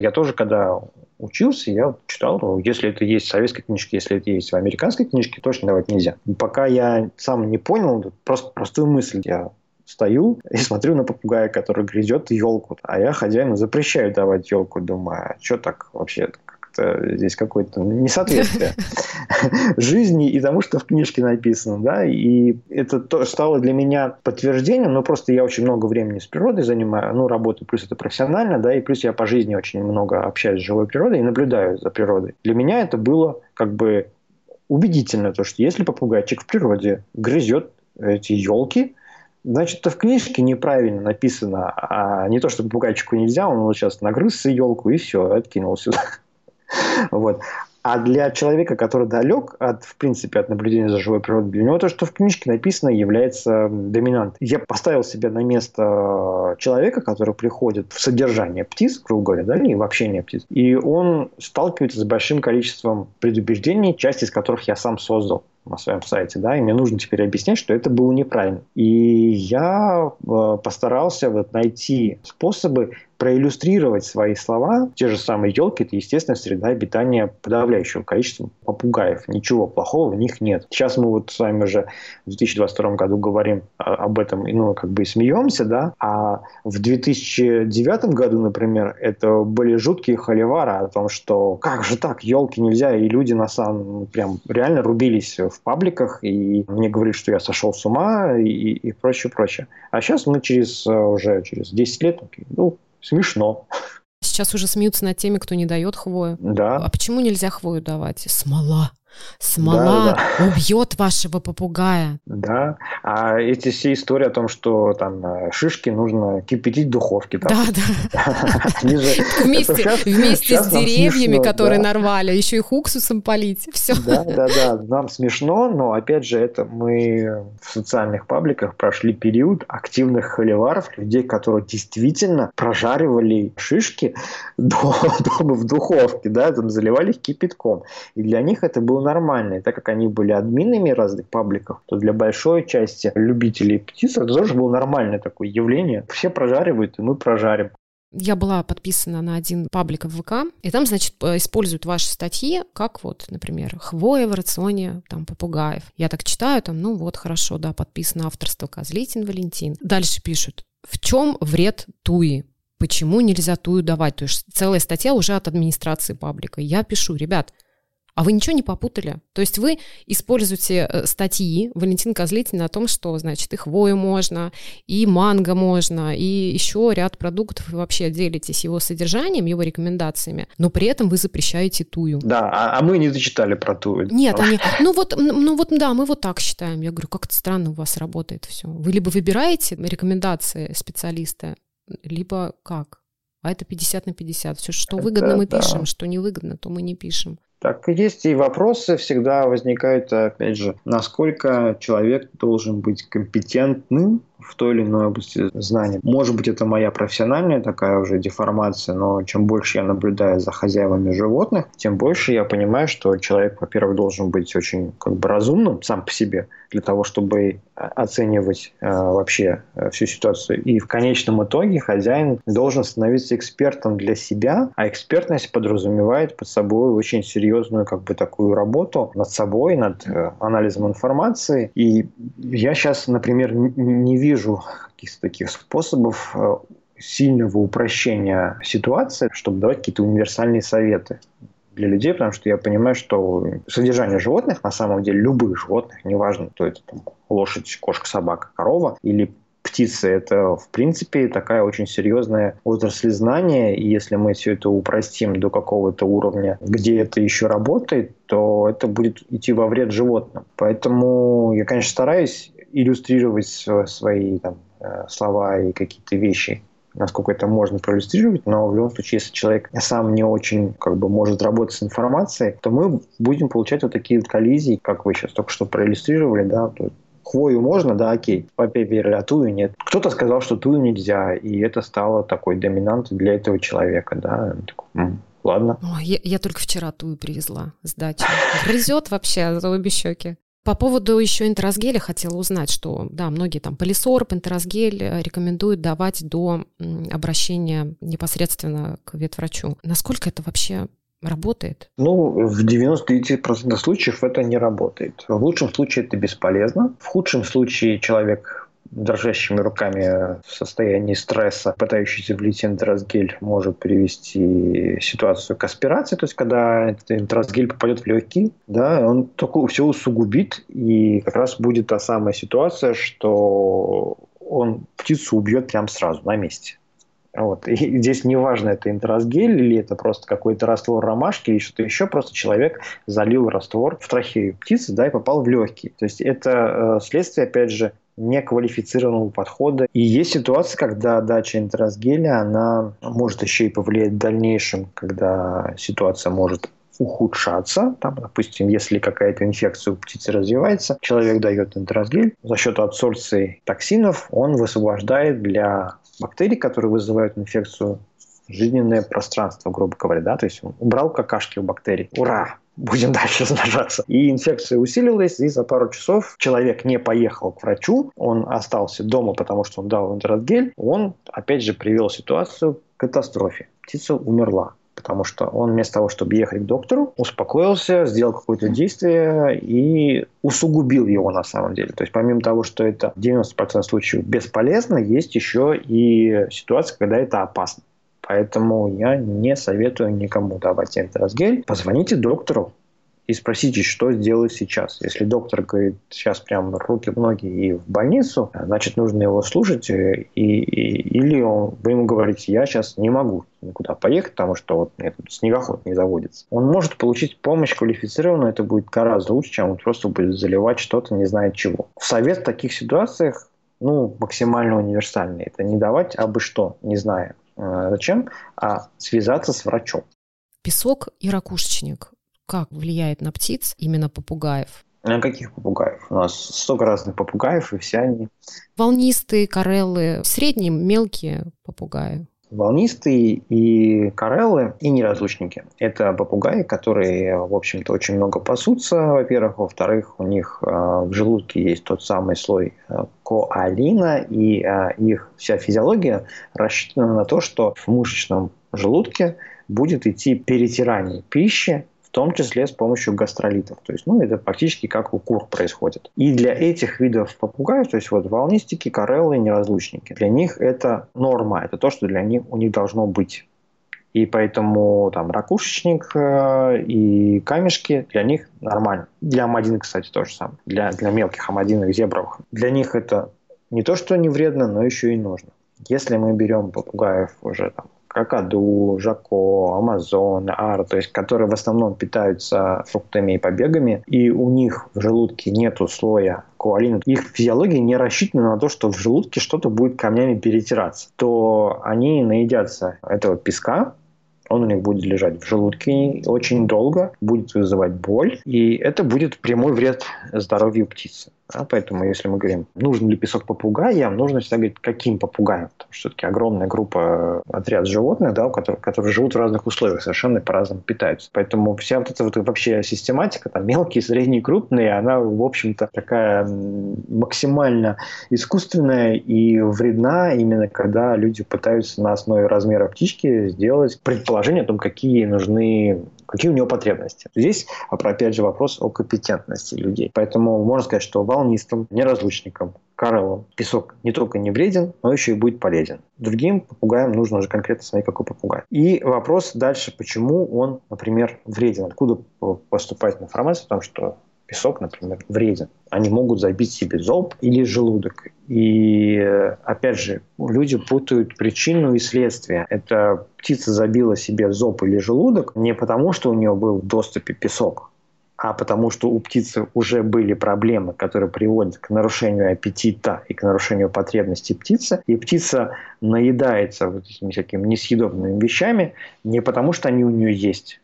Я тоже, когда учился, я читал, если это есть в советской книжке, если это есть в американской книжке, точно давать нельзя. Пока я сам не понял, просто простую мысль я стою и смотрю на попугая, который грызет елку. А я хозяину запрещаю давать елку. Думаю, а что так вообще как-то здесь какое-то несоответствие жизни и тому, что в книжке написано. Да? И это то, стало для меня подтверждением, но просто я очень много времени с природой занимаю, ну, работаю, плюс это профессионально, да, и плюс я по жизни очень много общаюсь с живой природой и наблюдаю за природой. Для меня это было как бы убедительно, то, что если попугайчик в природе грызет эти елки, Значит, это в книжке неправильно написано, а не то, что попугайчику нельзя, он вот сейчас нагрызся елку и все, откинул сюда. Вот. А для человека, который далек от, в принципе, от наблюдения за живой природой, для него то, что в книжке написано, является доминантом. Я поставил себя на место человека, который приходит в содержание птиц, грубо говоря, да, и в общение птиц. И он сталкивается с большим количеством предубеждений, часть из которых я сам создал на своем сайте, да, и мне нужно теперь объяснять, что это было неправильно. И я э, постарался вот найти способы проиллюстрировать свои слова. Те же самые елки – это естественная среда обитания подавляющего количества попугаев. Ничего плохого в них нет. Сейчас мы вот с вами уже в 2022 году говорим об этом, ну, как бы и смеемся, да, а в 2009 году, например, это были жуткие холивары о том, что как же так, елки нельзя, и люди на самом прям реально рубились в пабликах, и мне говорили, что я сошел с ума, и, и прочее, прочее. А сейчас мы через уже через 10 лет, ну, смешно. Сейчас уже смеются над теми, кто не дает хвою. Да. А почему нельзя хвою давать? Смола. Смола да, да. убьет вашего попугая. Да, а эти все истории о том, что там э, шишки нужно кипятить в духовке. Там. Да, да. Вместе, вместе с деревьями, которые нарвали, еще и уксусом полить. Все. Да, да, да. Нам смешно, но опять же, это мы в социальных пабликах прошли период активных холиваров, людей, которые действительно прожаривали шишки дома в духовке, да, там заливали их кипятком. И для них это было нормально. И так как они были админами разных пабликов, то для большой части любителей птиц это тоже было нормальное такое явление. Все прожаривают, и мы прожарим. Я была подписана на один паблик в ВК, и там, значит, используют ваши статьи, как вот, например, хвоя в рационе там попугаев. Я так читаю, там, ну вот, хорошо, да, подписано авторство Козлитин Валентин. Дальше пишут, в чем вред туи? Почему нельзя тую давать? То есть целая статья уже от администрации паблика. Я пишу, ребят, а вы ничего не попутали? То есть вы используете э, статьи Валентина Козлитина о том, что, значит, и хвою можно, и манго можно, и еще ряд продуктов, вы вообще делитесь его содержанием, его рекомендациями, но при этом вы запрещаете тую. Да, а, а мы не зачитали про тую. Нет, они, ну вот, ну вот, да, мы вот так считаем. Я говорю, как это странно у вас работает все. Вы либо выбираете рекомендации специалиста, либо как? А это 50 на 50. Все, что выгодно, это, мы да. пишем, что невыгодно, то мы не пишем. Так есть и вопросы всегда возникают, опять же, насколько человек должен быть компетентным в той или иной области знаний. Может быть, это моя профессиональная такая уже деформация, но чем больше я наблюдаю за хозяевами животных, тем больше я понимаю, что человек, во-первых, должен быть очень как бы разумным сам по себе для того, чтобы оценивать э, вообще э, всю ситуацию. И в конечном итоге хозяин должен становиться экспертом для себя, а экспертность подразумевает под собой очень серьезную как бы такую работу над собой, над э, анализом информации. И я сейчас, например, не вижу каких-то таких способов э, сильного упрощения ситуации, чтобы давать какие-то универсальные советы для людей, потому что я понимаю, что содержание животных, на самом деле любых животных, неважно, то это там, лошадь, кошка, собака, корова или птицы, это в принципе такая очень серьезная отрасль знания, и если мы все это упростим до какого-то уровня, где это еще работает, то это будет идти во вред животным. Поэтому я, конечно, стараюсь иллюстрировать свои там, э, слова и какие-то вещи насколько это можно проиллюстрировать, но в любом случае, если человек сам не очень как бы может работать с информацией, то мы будем получать вот такие вот коллизии, как вы сейчас только что проиллюстрировали, да, хвою можно, да, окей, папе а тую нет. Кто-то сказал, что тую нельзя, и это стало такой доминантой для этого человека, да. Ладно. О, я, я только вчера тую привезла с дачи. Грызет вообще за обе щеки. По поводу еще интеразгеля хотела узнать, что, да, многие там полисорб, интеразгель э, рекомендуют давать до обращения непосредственно к ветврачу. Насколько это вообще работает? Ну, в 99% случаев это не работает. В лучшем случае это бесполезно. В худшем случае человек дрожащими руками в состоянии стресса, пытающийся влить энтеросгель, может привести ситуацию к аспирации, то есть когда энтеросгель попадет в легкие, да, он только все усугубит, и как раз будет та самая ситуация, что он птицу убьет прямо сразу на месте. Вот. И здесь не важно, это интрасгель или это просто какой-то раствор ромашки или что-то еще, просто человек залил раствор в трахею птицы да, и попал в легкие. То есть это э, следствие, опять же, неквалифицированного подхода. И есть ситуация, когда дача интрасгеля, она может еще и повлиять в дальнейшем, когда ситуация может ухудшаться. Там, допустим, если какая-то инфекция у птицы развивается, человек дает интрасгель, за счет адсорбции токсинов он высвобождает для бактерий, которые вызывают инфекцию, жизненное пространство, грубо говоря, да, то есть он убрал какашки у бактерий. Ура! Будем дальше размножаться. И инфекция усилилась, и за пару часов человек не поехал к врачу, он остался дома, потому что он дал энтерогель, он, опять же, привел ситуацию к катастрофе. Птица умерла потому что он вместо того, чтобы ехать к доктору, успокоился, сделал какое-то действие и усугубил его на самом деле. То есть помимо того, что это 90% случаев бесполезно, есть еще и ситуация, когда это опасно. Поэтому я не советую никому давать энтеросгель. Позвоните доктору. и спросите, что сделать сейчас. Если доктор говорит, сейчас прям руки, ноги и в больницу, значит, нужно его слушать, и, и, или он, вы ему говорите, я сейчас не могу никуда поехать, потому что вот нет, снегоход не заводится. Он может получить помощь квалифицированную, это будет гораздо лучше, чем он просто будет заливать что-то, не знает чего. Совет в таких ситуациях ну, максимально универсальный. Это не давать абы что, не зная э, зачем, а связаться с врачом. Песок и ракушечник как влияет на птиц, именно попугаев? На каких попугаев? У нас столько разных попугаев, и все они... Волнистые, кареллы, средние, мелкие попугаи. Волнистые и кареллы, и неразлучники. Это попугаи, которые, в общем-то, очень много пасутся, во-первых. Во-вторых, у них э, в желудке есть тот самый слой э, коалина, и э, их вся физиология рассчитана на то, что в мышечном желудке будет идти перетирание пищи том числе с помощью гастролитов. То есть, ну, это практически как у кур происходит. И для этих видов попугаев, то есть вот волнистики, кареллы, неразлучники, для них это норма, это то, что для них у них должно быть. И поэтому там ракушечник э, и камешки для них нормально. Для амадины, кстати, то же самое. Для, для мелких амадинок, зебровых. Для них это не то, что не вредно, но еще и нужно. Если мы берем попугаев уже там какаду, жако, амазон, ар, то есть которые в основном питаются фруктами и побегами, и у них в желудке нету слоя коалина, их физиология не рассчитана на то, что в желудке что-то будет камнями перетираться, то они наедятся этого песка, он у них будет лежать в желудке очень долго, будет вызывать боль, и это будет прямой вред здоровью птицы. Да, поэтому, если мы говорим, нужен ли песок попугаям, нужно всегда говорить, каким попугаем. Потому что все-таки огромная группа, отряд животных, да, у которых, которые живут в разных условиях, совершенно по-разному питаются. Поэтому вся вот эта вот вообще систематика, там мелкие, средние, крупные, она, в общем-то, такая максимально искусственная и вредна именно когда люди пытаются на основе размера птички сделать предположение о том, какие нужны какие у него потребности. Здесь, опять же, вопрос о компетентности людей. Поэтому можно сказать, что волнистым, неразлучникам, карелам песок не только не вреден, но еще и будет полезен. Другим попугаям нужно уже конкретно смотреть, какой попугай. И вопрос дальше, почему он, например, вреден. Откуда поступает информация о том, что песок, например, вреден. Они могут забить себе зоб или желудок. И, опять же, люди путают причину и следствие. Это птица забила себе зоб или желудок не потому, что у нее был в доступе песок, а потому что у птицы уже были проблемы, которые приводят к нарушению аппетита и к нарушению потребностей птицы, и птица наедается вот этими всякими несъедобными вещами не потому, что они у нее есть,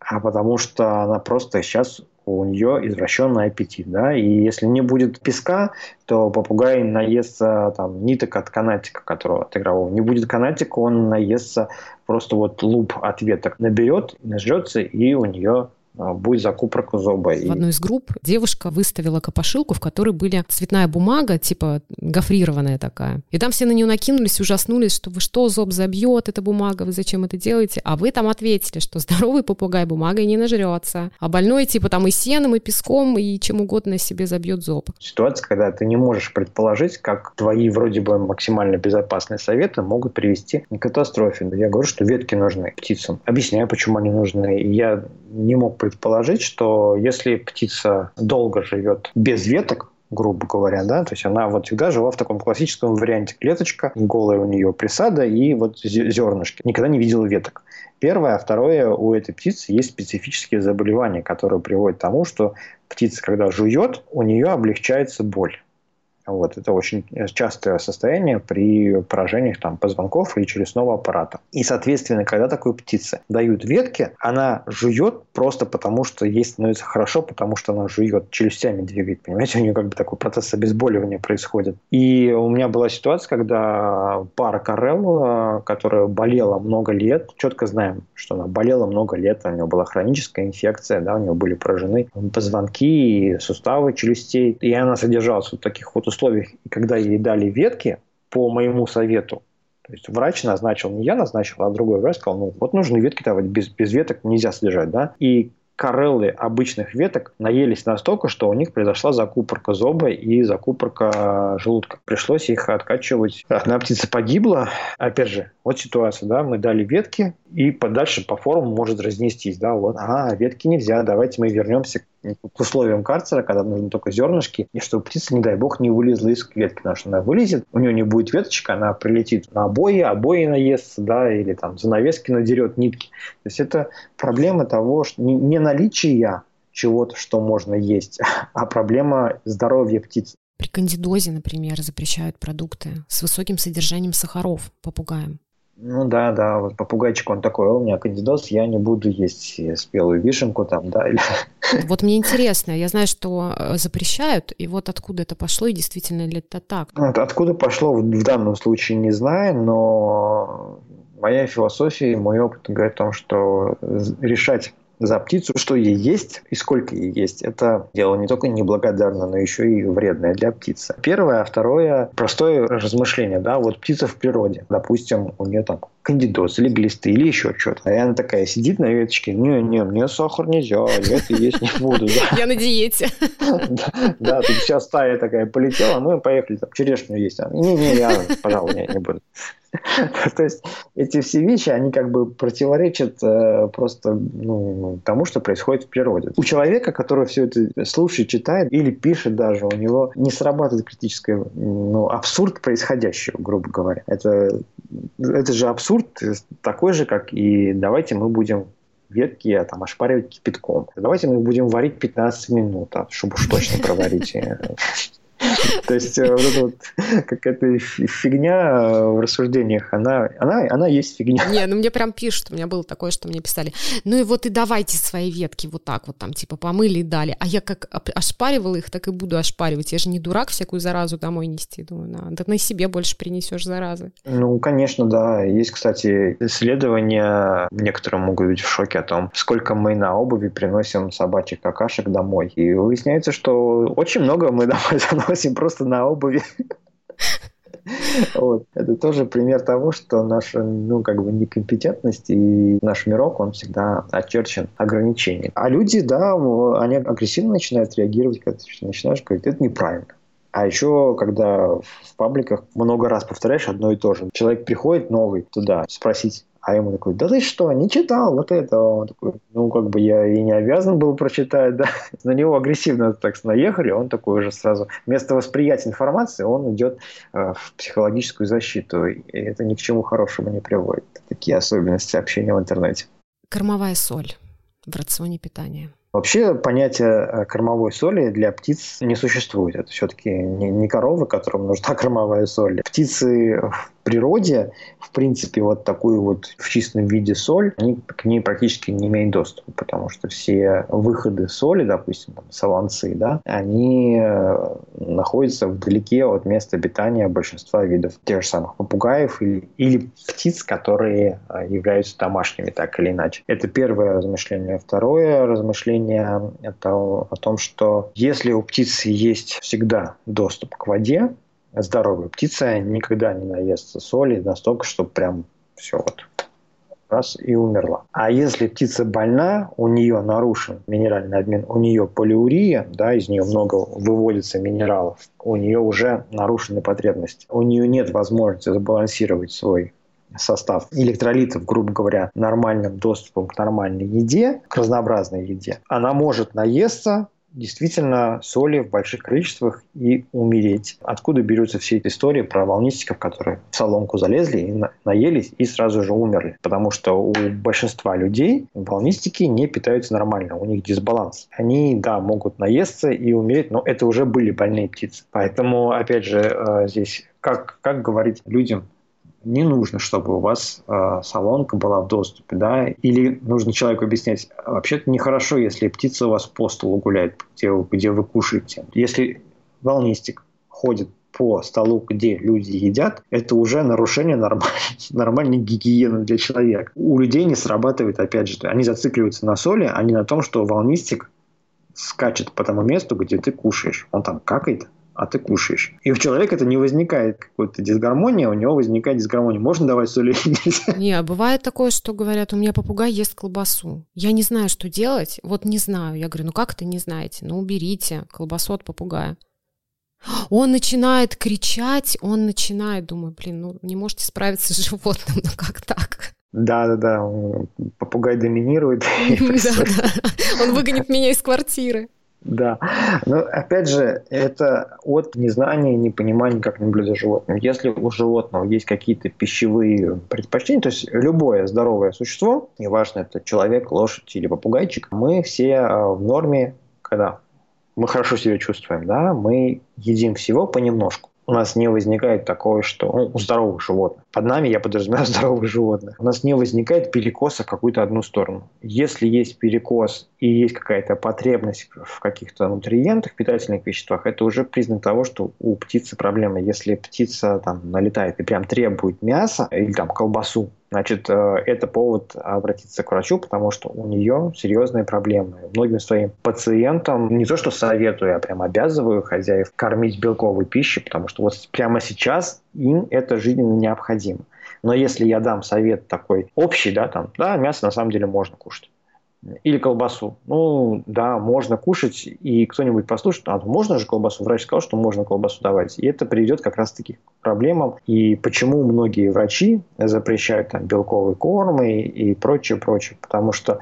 а потому что она просто сейчас у нее извращенный аппетит, да, и если не будет песка, то попугай наестся там ниток от канатика, которого от игрового. Не будет канатика, он наестся просто вот луп от веток наберет, нажрется, и у нее а, будет закупорка зуба. В одной из групп девушка выставила копошилку, в которой были цветная бумага, типа гофрированная такая. И там все на нее накинулись, ужаснулись, что вы что, зоб забьет, эта бумага, вы зачем это делаете? А вы там ответили, что здоровый попугай бумагой не нажрется, а больной типа там и сеном, и песком, и чем угодно себе забьет зоб. Ситуация, когда ты не можешь предположить, как твои вроде бы максимально безопасные советы могут привести к катастрофе. Я говорю, что ветки нужны птицам. Объясняю, почему они нужны. Я не мог предположить, что если птица долго живет без веток, грубо говоря, да, то есть она вот всегда жила в таком классическом варианте клеточка, голая у нее присада и вот зернышки. Никогда не видела веток. Первое. А второе, у этой птицы есть специфические заболевания, которые приводят к тому, что птица, когда жует, у нее облегчается боль. Вот, это очень частое состояние при поражениях там, позвонков и челюстного аппарата. И, соответственно, когда такой птице дают ветки, она жует просто потому, что ей становится хорошо, потому что она жует, челюстями двигает. Понимаете, у нее как бы такой процесс обезболивания происходит. И у меня была ситуация, когда пара Карелла, которая болела много лет, четко знаем, что она болела много лет, у нее была хроническая инфекция, да, у нее были поражены позвонки и суставы челюстей, и она содержалась вот таких вот условиях, и когда ей дали ветки, по моему совету, то есть врач назначил, не я назначил, а другой врач сказал, ну вот нужны ветки давать, без, без веток нельзя содержать, да, и кореллы обычных веток наелись настолько, что у них произошла закупорка зоба и закупорка желудка. Пришлось их откачивать. Одна птица погибла. Опять же, вот ситуация, да, мы дали ветки, и подальше по форуму может разнестись, да, вот, а, ветки нельзя, давайте мы вернемся к условиям карцера, когда нужны только зернышки, и чтобы птица, не дай бог, не вылезла из клетки, потому что она вылезет, у нее не будет веточка, она прилетит на обои, обои наестся, да, или там занавески надерет нитки. То есть это проблема того, что не, наличия чего-то, что можно есть, а проблема здоровья птицы. При кандидозе, например, запрещают продукты с высоким содержанием сахаров попугаям. Ну да, да, вот попугайчик, он такой, у меня кандидоз, я не буду есть спелую вишенку там, да. Или... Вот мне интересно, я знаю, что э, запрещают, и вот откуда это пошло, и действительно ли это так? Откуда пошло, в данном случае не знаю, но моя философия, мой опыт говорит о том, что решать за птицу, что ей есть и сколько ей есть. Это дело не только неблагодарно, но еще и вредное для птицы. Первое, а второе, простое размышление, да, вот птица в природе, допустим, у нее там кандидоз или глисты или еще что-то. И она такая сидит на веточке, не-не, мне сахар нельзя, я это есть не буду. Я на диете. Да, тут сейчас стая такая полетела, ну поехали, там черешню есть. Не-не, я, пожалуй, не буду. То есть эти все вещи, они как бы противоречат э, просто ну, тому, что происходит в природе. У человека, который все это слушает, читает или пишет даже, у него не срабатывает критическое, ну, абсурд происходящего, грубо говоря. Это, это же абсурд такой же, как и давайте мы будем ветки а там ошпаривать кипятком. Давайте мы будем варить 15 минут, а, чтобы уж точно проварить. То есть э, вот эта вот какая-то фигня э, в рассуждениях, она, она, она есть фигня. Не, ну мне прям пишут, у меня было такое, что мне писали, ну и вот и давайте свои ветки вот так вот там, типа помыли и дали. А я как ошпаривала их, так и буду ошпаривать. Я же не дурак всякую заразу домой нести. Думаю, на, да на себе больше принесешь заразы. Ну, конечно, да. Есть, кстати, исследования, некоторые могут быть в шоке о том, сколько мы на обуви приносим собачьих какашек домой. И выясняется, что очень много мы домой заносим носим просто на обуви. Вот. Это тоже пример того, что наша, ну, как бы некомпетентность и наш мирок, он всегда очерчен ограничениями. А люди, да, они агрессивно начинают реагировать, когда ты начинаешь говорить, это неправильно. А еще, когда в пабликах много раз повторяешь одно и то же, человек приходит новый туда спросить, а ему такой, да ты что, не читал вот это? Он такой, ну, как бы я и не обязан был прочитать, да. На него агрессивно так наехали, он такой уже сразу, вместо восприятия информации, он идет э, в психологическую защиту. И это ни к чему хорошему не приводит. Такие особенности общения в интернете. Кормовая соль в рационе питания. Вообще понятие э, кормовой соли для птиц не существует. Это все-таки не коровы, которым нужна кормовая соль. Птицы в природе, в принципе, вот такую вот в чистом виде соль, они к ней практически не имеют доступа, потому что все выходы соли, допустим, там, солонцы, да, они э, находятся вдалеке от места обитания большинства видов тех же самых попугаев или, или птиц, которые э, являются домашними, так или иначе. Это первое размышление. Второе размышление – это о том, что если у птицы есть всегда доступ к воде, здоровая птица никогда не наестся соли настолько, чтобы прям все вот раз и умерла. А если птица больна, у нее нарушен минеральный обмен, у нее полиурия, да, из нее много выводится минералов, у нее уже нарушены потребности. У нее нет возможности забалансировать свой состав электролитов, грубо говоря, нормальным доступом к нормальной еде, к разнообразной еде. Она может наесться, действительно соли в больших количествах и умереть. Откуда берутся все эти истории про волнистиков, которые в соломку залезли и наелись и сразу же умерли? Потому что у большинства людей волнистики не питаются нормально, у них дисбаланс. Они, да, могут наесться и умереть, но это уже были больные птицы. Поэтому, опять же, э, здесь как, как говорить людям, не нужно, чтобы у вас э, салонка была в доступе, да, или нужно человеку объяснять, вообще-то нехорошо, если птица у вас по столу гуляет, где, где вы кушаете. Если волнистик ходит по столу, где люди едят, это уже нарушение нормальной, нормальной гигиены для человека. У людей не срабатывает, опять же, они зацикливаются на соли, а не на том, что волнистик скачет по тому месту, где ты кушаешь. Он там какает, а ты кушаешь. И у человека это не возникает какой-то дисгармония, у него возникает дисгармония. Можно давать соль или нельзя? Не, а бывает такое, что говорят, у меня попугай ест колбасу. Я не знаю, что делать. Вот не знаю. Я говорю, ну как это не знаете? Ну уберите колбасу от попугая. Он начинает кричать, он начинает, думаю, блин, ну не можете справиться с животным, ну как так? Да, да, да, попугай доминирует. Да, да. Он выгонит меня из квартиры. Да, но опять же, это от незнания, непонимания, как наблюдать за животным. Если у животного есть какие-то пищевые предпочтения, то есть любое здоровое существо, неважно, это человек, лошадь или попугайчик, мы все а, в норме, когда мы хорошо себя чувствуем, да, мы едим всего понемножку у нас не возникает такое, что ну, у здоровых животных. Под нами я подразумеваю здоровых животных. У нас не возникает перекоса в какую-то одну сторону. Если есть перекос и есть какая-то потребность в каких-то нутриентах, питательных веществах, это уже признак того, что у птицы проблемы. Если птица там налетает и прям требует мяса или там колбасу, значит, э, это повод обратиться к врачу, потому что у нее серьезные проблемы. Многим своим пациентам не то что советую, а прям обязываю хозяев кормить белковой пищей, потому что вот прямо сейчас им это жизненно необходимо. Но если я дам совет такой общий, да, там, да, мясо на самом деле можно кушать или колбасу. Ну, да, можно кушать, и кто-нибудь послушает, а можно же колбасу? Врач сказал, что можно колбасу давать. И это приведет как раз-таки к проблемам. И почему многие врачи запрещают там белковые кормы и прочее, прочее. Потому что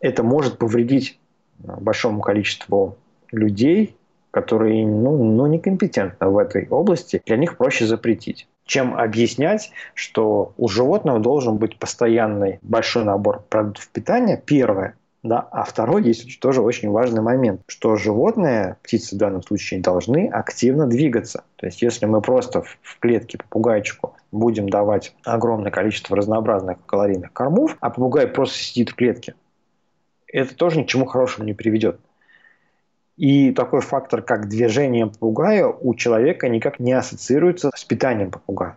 это может повредить большому количеству людей, которые ну, ну, некомпетентны в этой области. Для них проще запретить чем объяснять, что у животного должен быть постоянный большой набор продуктов питания, первое, да, а второй есть тоже очень важный момент, что животные, птицы в данном случае, должны активно двигаться. То есть если мы просто в клетке попугайчику будем давать огромное количество разнообразных калорийных кормов, а попугай просто сидит в клетке, это тоже ни к чему хорошему не приведет. И такой фактор, как движение попугая, у человека никак не ассоциируется с питанием попугая.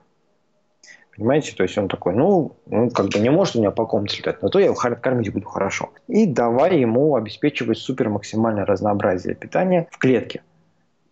Понимаете? То есть он такой, ну, ну, как бы не может у меня по комнате летать, но то я его кормить буду хорошо. И давай ему обеспечивать супер максимальное разнообразие питания в клетке.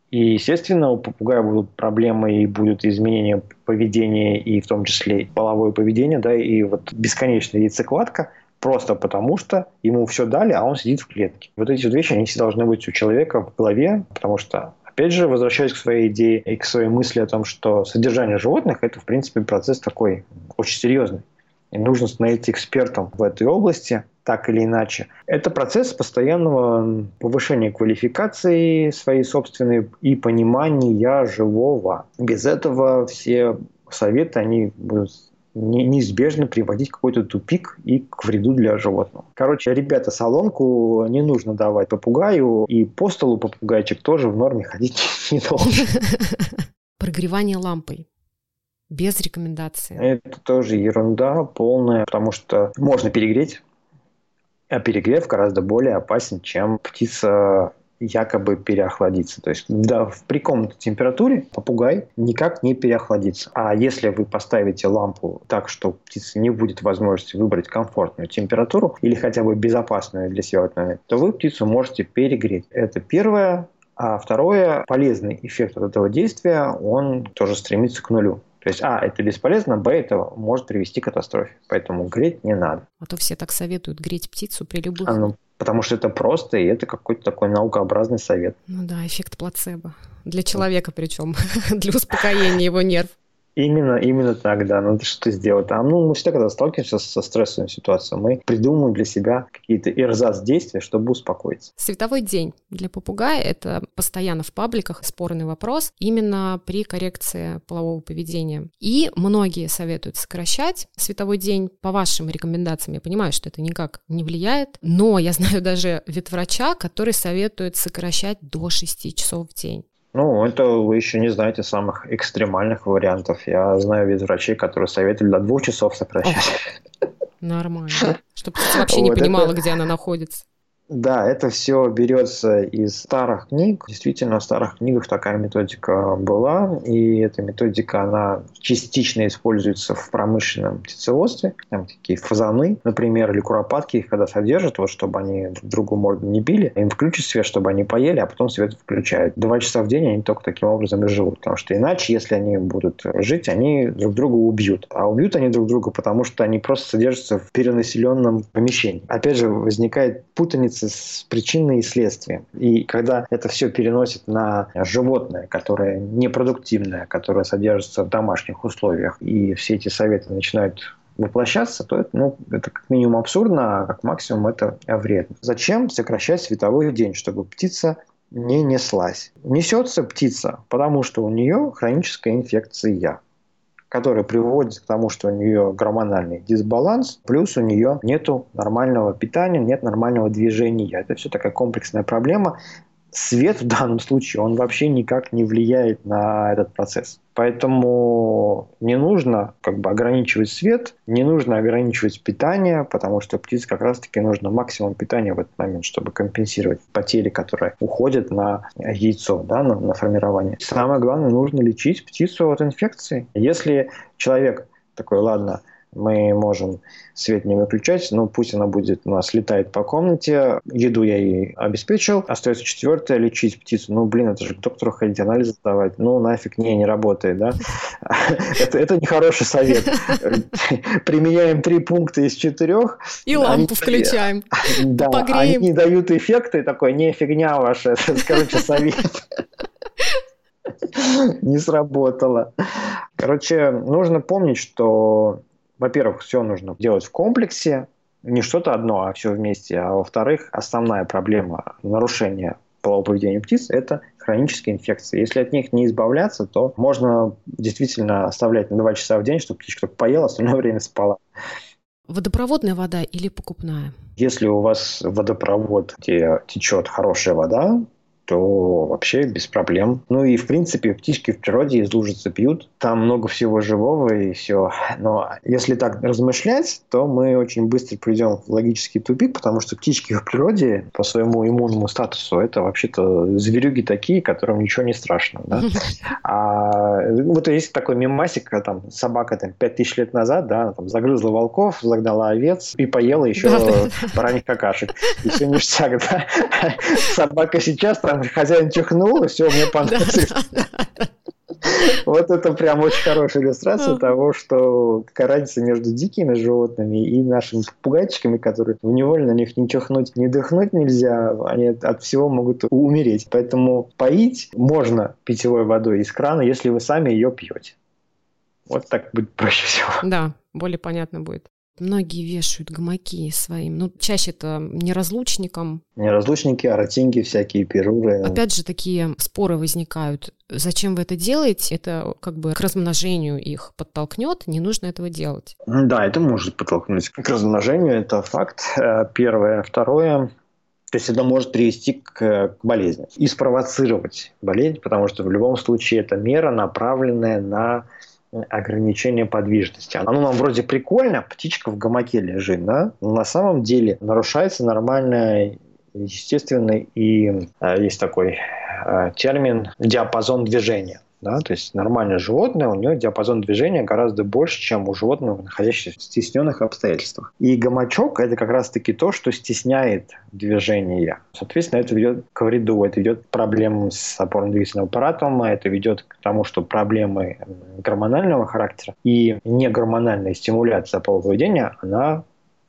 И, естественно, у попугая будут проблемы и будут изменения поведения, и в том числе половое поведение, да, и вот бесконечная яйцекладка – просто потому что ему все дали, а он сидит в клетке. Вот эти вот вещи, они все должны быть у человека в голове, потому что Опять же, возвращаясь к своей идее и к своей мысли о том, что содержание животных – это, в принципе, процесс такой очень серьезный. И нужно становиться экспертом в этой области, так или иначе. Это процесс постоянного повышения квалификации своей собственной и понимания живого. Без этого все советы, они будут неизбежно приводить какой-то тупик и к вреду для животного. Короче, ребята, солонку не нужно давать попугаю, и по столу попугайчик тоже в норме ходить не должен. Прогревание лампой. Без рекомендации. Это тоже ерунда полная, потому что можно перегреть, а перегрев гораздо более опасен, чем птица якобы переохладиться. То есть да, при комнатной температуре попугай никак не переохладится. А если вы поставите лампу так, что птица не будет возможности выбрать комфортную температуру или хотя бы безопасную для себя, то вы птицу можете перегреть. Это первое. А второе, полезный эффект от этого действия, он тоже стремится к нулю. То есть, а, это бесполезно, б, это может привести к катастрофе. Поэтому греть не надо. А то все так советуют греть птицу при любых... А, ну, потому что это просто, и это какой-то такой наукообразный совет. Ну да, эффект плацебо. Для человека причем, для успокоения его нерв. Именно, именно так, да. Надо что-то сделать. А ну, мы всегда, когда сталкиваемся со стрессовой ситуацией, мы придумываем для себя какие-то эрзац действия, чтобы успокоиться. Световой день для попугая – это постоянно в пабликах спорный вопрос именно при коррекции полового поведения. И многие советуют сокращать световой день по вашим рекомендациям. Я понимаю, что это никак не влияет, но я знаю даже ветврача, который советует сокращать до 6 часов в день. Ну, это вы еще не знаете самых экстремальных вариантов. Я знаю вид врачей, которые советуют до двух часов сокращать. Нормально. Чтобы вообще не понимала, где она находится. Да, это все берется из старых книг. Действительно, в старых книгах такая методика была, и эта методика, она частично используется в промышленном птицеводстве. Там такие фазаны, например, или куропатки, их когда содержат, вот, чтобы они друг другу морду не били, им включат свет, чтобы они поели, а потом свет включают. Два часа в день они только таким образом и живут, потому что иначе, если они будут жить, они друг друга убьют. А убьют они друг друга, потому что они просто содержатся в перенаселенном помещении. Опять же, возникает путаница разница с причиной и следствием. И когда это все переносит на животное, которое непродуктивное, которое содержится в домашних условиях, и все эти советы начинают воплощаться, то это, ну, это как минимум абсурдно, а как максимум это вредно. Зачем сокращать световой день, чтобы птица не неслась? Несется птица, потому что у нее хроническая инфекция которая приводит к тому, что у нее гормональный дисбаланс, плюс у нее нет нормального питания, нет нормального движения. Это все такая комплексная проблема, свет в данном случае, он вообще никак не влияет на этот процесс. Поэтому не нужно как бы ограничивать свет, не нужно ограничивать питание, потому что птице как раз-таки нужно максимум питания в этот момент, чтобы компенсировать потери, которые уходят на яйцо, да, на, на формирование. Самое главное, нужно лечить птицу от инфекции. Если человек такой, ладно, мы можем свет не выключать, но пусть она будет у нас летает по комнате. Еду я ей обеспечил. Остается четвертое, лечить птицу. Ну, блин, это же к доктору ходить, анализы сдавать. Ну, нафиг, не, не работает, да? Это, это нехороший совет. Применяем три пункта из четырех. И лампу включаем. Да, они не дают эффекта, и такой, не, фигня ваша, короче, совет не сработало. Короче, нужно помнить, что во-первых, все нужно делать в комплексе, не что-то одно, а все вместе. А во-вторых, основная проблема нарушения полового поведения птиц – это хронические инфекции. Если от них не избавляться, то можно действительно оставлять на 2 часа в день, чтобы птичка только поела, остальное время спала. Водопроводная вода или покупная? Если у вас водопровод, где течет хорошая вода, то вообще без проблем. Ну и, в принципе, птички в природе из лужицы пьют. Там много всего живого и все. Но если так размышлять, то мы очень быстро придем в логический тупик, потому что птички в природе по своему иммунному статусу это вообще-то зверюги такие, которым ничего не страшно. Да? А вот есть такой мемасик, там собака там, 5000 лет назад да, там, загрызла волков, загнала овец и поела еще бараньих какашек. И все ништяк. Да? Собака сейчас там хозяин чихнул, и все, мне понравилось. Вот это прям очень хорошая иллюстрация того, что какая разница между дикими животными и нашими попугайчиками, которые в неволе на них не чихнуть, не дыхнуть нельзя, они от всего могут умереть. Поэтому поить можно питьевой водой из крана, если вы сами ее пьете. Вот так будет проще всего. Да, более понятно будет. Многие вешают гамаки своим, ну, чаще это неразлучникам. Неразлучники, аратинги, всякие перуры. Опять же, такие споры возникают. Зачем вы это делаете? Это как бы к размножению их подтолкнет, не нужно этого делать. Да, это может подтолкнуть к размножению, это факт. Э, первое. Второе, то есть это может привести к, к болезни и спровоцировать болезнь, потому что в любом случае это мера, направленная на ограничение подвижности. Оно нам вроде прикольно, птичка в гамаке лежит, да? Но на самом деле нарушается нормальная естественный и э, есть такой э, термин диапазон движения. Да? То есть нормальное животное, у него диапазон движения гораздо больше, чем у животного, находящегося в стесненных обстоятельствах. И гамачок – это как раз-таки то, что стесняет движение. Соответственно, это ведет к вреду, это ведет к проблемам с опорно-двигательным аппаратом, это ведет к тому, что проблемы гормонального характера и негормональная стимуляция полового поведения, она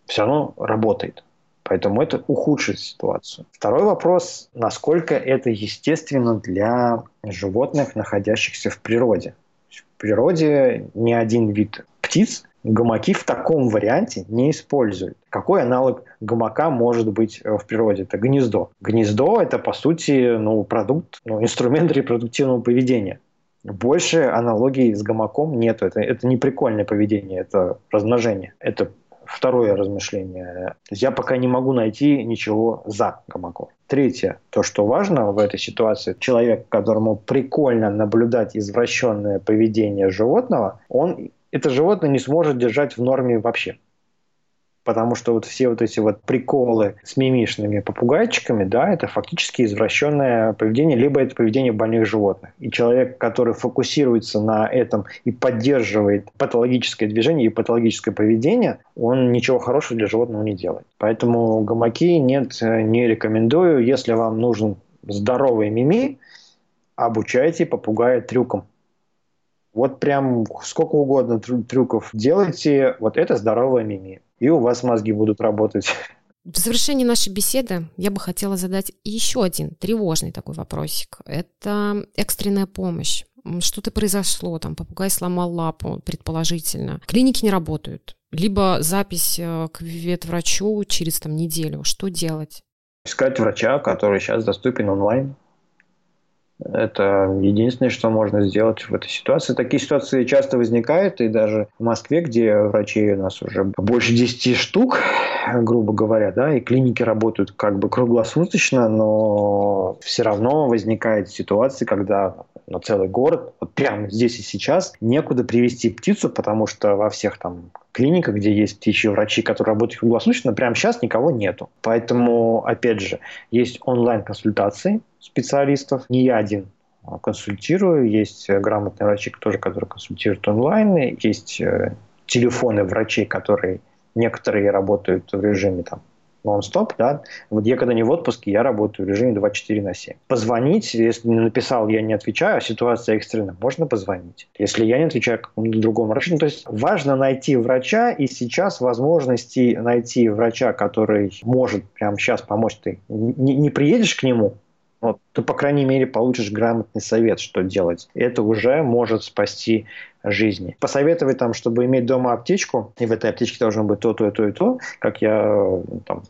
все равно работает. Поэтому это ухудшит ситуацию. Второй вопрос, насколько это естественно для животных, находящихся в природе. В природе ни один вид птиц гамаки в таком варианте не используют. Какой аналог гамака может быть в природе? Это гнездо. Гнездо – это, по сути, ну, продукт, ну, инструмент репродуктивного поведения. Больше аналогий с гамаком нету. Это, это не прикольное поведение, это размножение. Это второе размышление. Я пока не могу найти ничего за гамаком. Третье, то, что важно в этой ситуации, человек, которому прикольно наблюдать извращенное поведение животного, он это животное не сможет держать в норме вообще. Потому что вот все вот эти вот приколы с мимишными попугайчиками, да, это фактически извращенное поведение, либо это поведение больных животных. И человек, который фокусируется на этом и поддерживает патологическое движение и патологическое поведение, он ничего хорошего для животного не делает. Поэтому гамаки нет, не рекомендую. Если вам нужен здоровый мими, обучайте попугая трюкам. Вот прям сколько угодно трюков делайте, вот это здоровая мими. И у вас мозги будут работать. В завершении нашей беседы я бы хотела задать еще один тревожный такой вопросик. Это экстренная помощь. Что-то произошло, там попугай сломал лапу, предположительно. Клиники не работают. Либо запись э, к ветврачу через там, неделю. Что делать? Искать врача, который сейчас доступен онлайн. Это единственное, что можно сделать в этой ситуации. Такие ситуации часто возникают, и даже в Москве, где врачей у нас уже больше 10 штук, грубо говоря, да, и клиники работают как бы круглосуточно, но все равно возникает ситуация, когда на целый город, вот прямо здесь и сейчас, некуда привести птицу, потому что во всех там клиниках, где есть птичьи врачи, которые работают круглосуточно, прямо сейчас никого нету. Поэтому, опять же, есть онлайн-консультации специалистов, не я один консультирую, есть грамотные врачи тоже, которые консультируют онлайн, есть э, телефоны врачей, которые некоторые работают в режиме там нон-стоп, да. Вот я когда не в отпуске, я работаю в режиме 24 на 7. Позвонить, если написал, я не отвечаю, а ситуация экстренная, можно позвонить. Если я не отвечаю какому-то другому врачу, ну, то есть важно найти врача, и сейчас возможности найти врача, который может прямо сейчас помочь, ты не, не приедешь к нему, вот, ты, по крайней мере, получишь грамотный совет, что делать. Это уже может спасти жизни. Посоветовать там, чтобы иметь дома аптечку, и в этой аптечке должно быть то, то, и то, и то, как я там,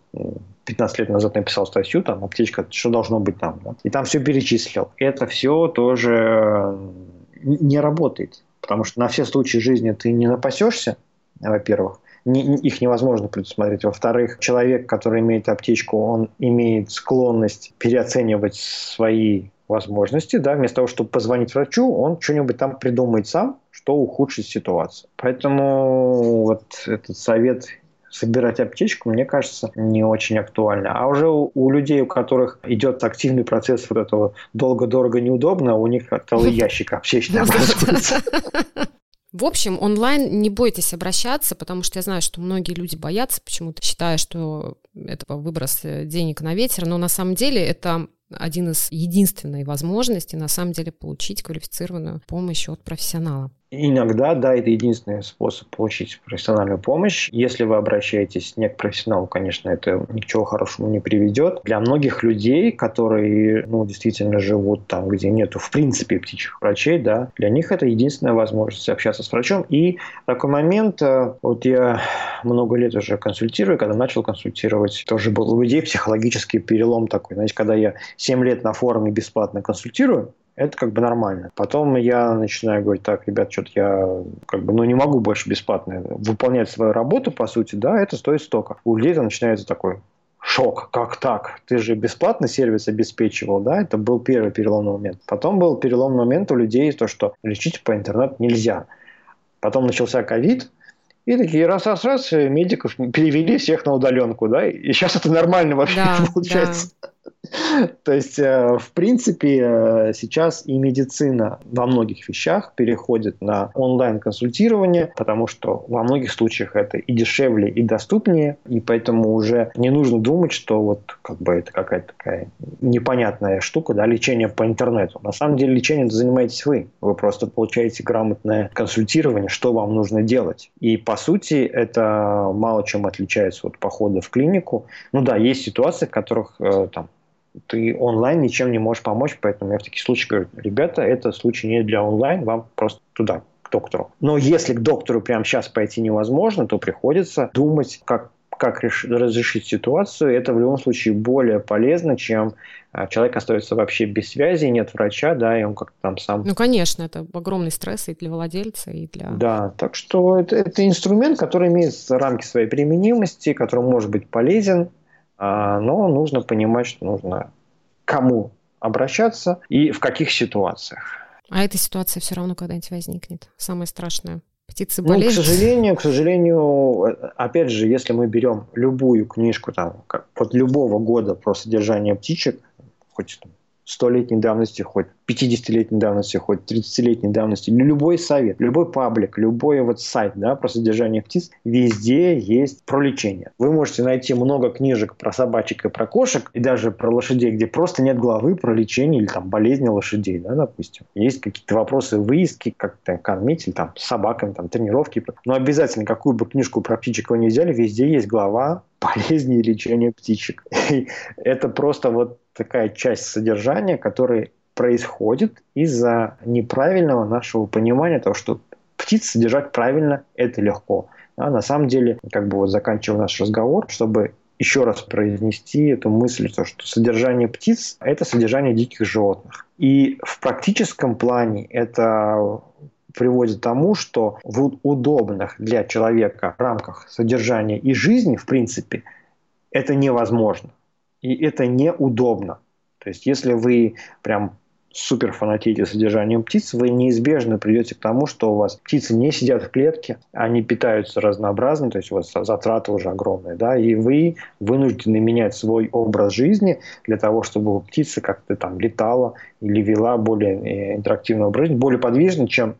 15 лет назад написал статью, там, аптечка, что должно быть там. Да? И там все перечислил. Это все тоже не работает, потому что на все случаи жизни ты не напасешься, во-первых, не, их невозможно предусмотреть. Во-вторых, человек, который имеет аптечку, он имеет склонность переоценивать свои возможности, да, вместо того, чтобы позвонить врачу, он что-нибудь там придумает сам, что ухудшит ситуацию. Поэтому вот этот совет собирать аптечку, мне кажется, не очень актуально. А уже у, у людей, у которых идет активный процесс вот этого долго, дорого, неудобно, у них целый ящик аптечный образуется. В общем, онлайн не бойтесь обращаться, потому что я знаю, что многие люди боятся почему-то, считая, что это выброс денег на ветер, но на самом деле это один из единственной возможностей на самом деле получить квалифицированную помощь от профессионала. Иногда, да, это единственный способ получить профессиональную помощь. Если вы обращаетесь не к профессионалу, конечно, это ни к чему хорошему не приведет. Для многих людей, которые, ну, действительно живут там, где нету, в принципе, птичьих врачей, да, для них это единственная возможность общаться с врачом. И такой момент, э, вот я много лет уже консультирую, когда начал консультировать, тоже был у людей психологический перелом такой. Знаете, когда я 7 лет на форуме бесплатно консультирую, это как бы нормально. Потом я начинаю говорить, так, ребят, что-то я как бы, ну, не могу больше бесплатно выполнять свою работу, по сути, да, это стоит столько. У людей это начинается такой шок, как так? Ты же бесплатно сервис обеспечивал, да? Это был первый переломный момент. Потом был переломный момент у людей, то, что лечить по интернету нельзя. Потом начался ковид, и такие раз-раз-раз медиков перевели всех на удаленку, да, и сейчас это нормально вообще да, получается. Да. То есть, э, в принципе, э, сейчас и медицина во многих вещах переходит на онлайн-консультирование, потому что во многих случаях это и дешевле, и доступнее, и поэтому уже не нужно думать, что вот как бы это какая-то такая непонятная штука, да, лечение по интернету. На самом деле лечением занимаетесь вы. Вы просто получаете грамотное консультирование, что вам нужно делать. И по сути это мало чем отличается от похода в клинику. Ну да, есть ситуации, в которых э, там ты онлайн ничем не можешь помочь, поэтому я в таких случаях говорю, ребята, это случай не для онлайн, вам просто туда, к доктору. Но если к доктору прямо сейчас пойти невозможно, то приходится думать, как как реш... разрешить ситуацию, это в любом случае более полезно, чем а, человек остается вообще без связи, нет врача, да, и он как-то там сам... Ну, конечно, это огромный стресс и для владельца, и для... Да, так что это, это инструмент, который имеет рамки своей применимости, который может быть полезен, но нужно понимать, что нужно кому обращаться и в каких ситуациях. А эта ситуация все равно когда-нибудь возникнет. Самое страшное. Птицы болеют? Ну, к сожалению, к сожалению, опять же, если мы берем любую книжку там, как, от любого года про содержание птичек, хоть там, 100-летней давности, хоть 50-летней давности, хоть 30-летней давности, любой совет, любой паблик, любой вот сайт да, про содержание птиц, везде есть про лечение. Вы можете найти много книжек про собачек и про кошек, и даже про лошадей, где просто нет главы про лечение или там болезни лошадей, да, допустим. Есть какие-то вопросы выездки, как то кормить, или там собакам, там тренировки. Но обязательно, какую бы книжку про птичек вы не взяли, везде есть глава болезни и лечения птичек. И это просто вот такая часть содержания, которая происходит из-за неправильного нашего понимания того, что птиц содержать правильно – это легко. А на самом деле, как бы вот заканчивая наш разговор, чтобы еще раз произнести эту мысль, то, что содержание птиц – это содержание диких животных. И в практическом плане это приводит к тому, что в удобных для человека рамках содержания и жизни, в принципе, это невозможно. И это неудобно. То есть, если вы прям супер фанатеете содержанием птиц, вы неизбежно придете к тому, что у вас птицы не сидят в клетке, они питаются разнообразно, то есть у вас затраты уже огромные, да, и вы вынуждены менять свой образ жизни для того, чтобы у птицы как-то там летала или вела более э, интерактивный образ жизни, более подвижный, чем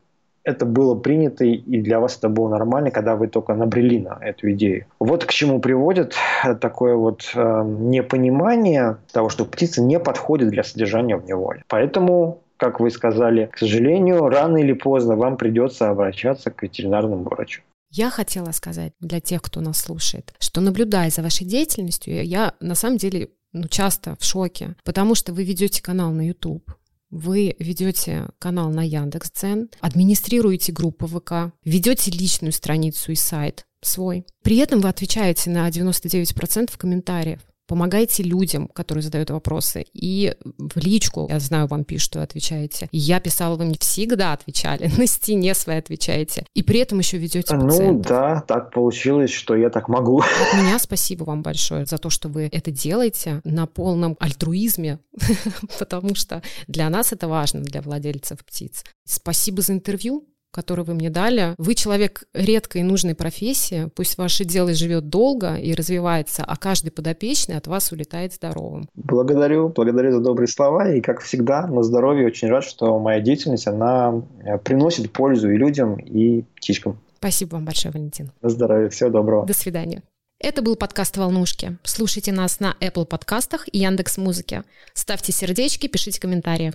это было принято, и для вас это было нормально, когда вы только набрели на эту идею. Вот к чему приводит такое вот э, непонимание того, что птица не подходит для содержания в неволе. Поэтому как вы сказали, к сожалению, рано или поздно вам придется обращаться к ветеринарному врачу. Я хотела сказать для тех, кто нас слушает, что наблюдая за вашей деятельностью, я на самом деле ну, часто в шоке, потому что вы ведете канал на YouTube, вы ведете канал на Яндекс.Дзен, администрируете группу ВК, ведете личную страницу и сайт свой. При этом вы отвечаете на 99% комментариев помогайте людям, которые задают вопросы. И в личку, я знаю, вам пишут, что отвечаете. И я писала, вы мне всегда отвечали, на стене своей отвечаете. И при этом еще ведете ну пациентов. Ну да, так получилось, что я так могу. От меня спасибо вам большое за то, что вы это делаете на полном альтруизме, потому что для нас это важно, для владельцев птиц. Спасибо за интервью который вы мне дали. Вы человек редкой и нужной профессии, пусть ваше дело живет долго и развивается, а каждый подопечный от вас улетает здоровым. Благодарю, благодарю за добрые слова, и как всегда, на здоровье очень рад, что моя деятельность, она э, приносит пользу и людям, и птичкам. Спасибо вам большое, Валентин. На здоровье, всего доброго. До свидания. Это был подкаст «Волнушки». Слушайте нас на Apple подкастах и Яндекс Музыке. Ставьте сердечки, пишите комментарии.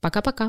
Пока-пока.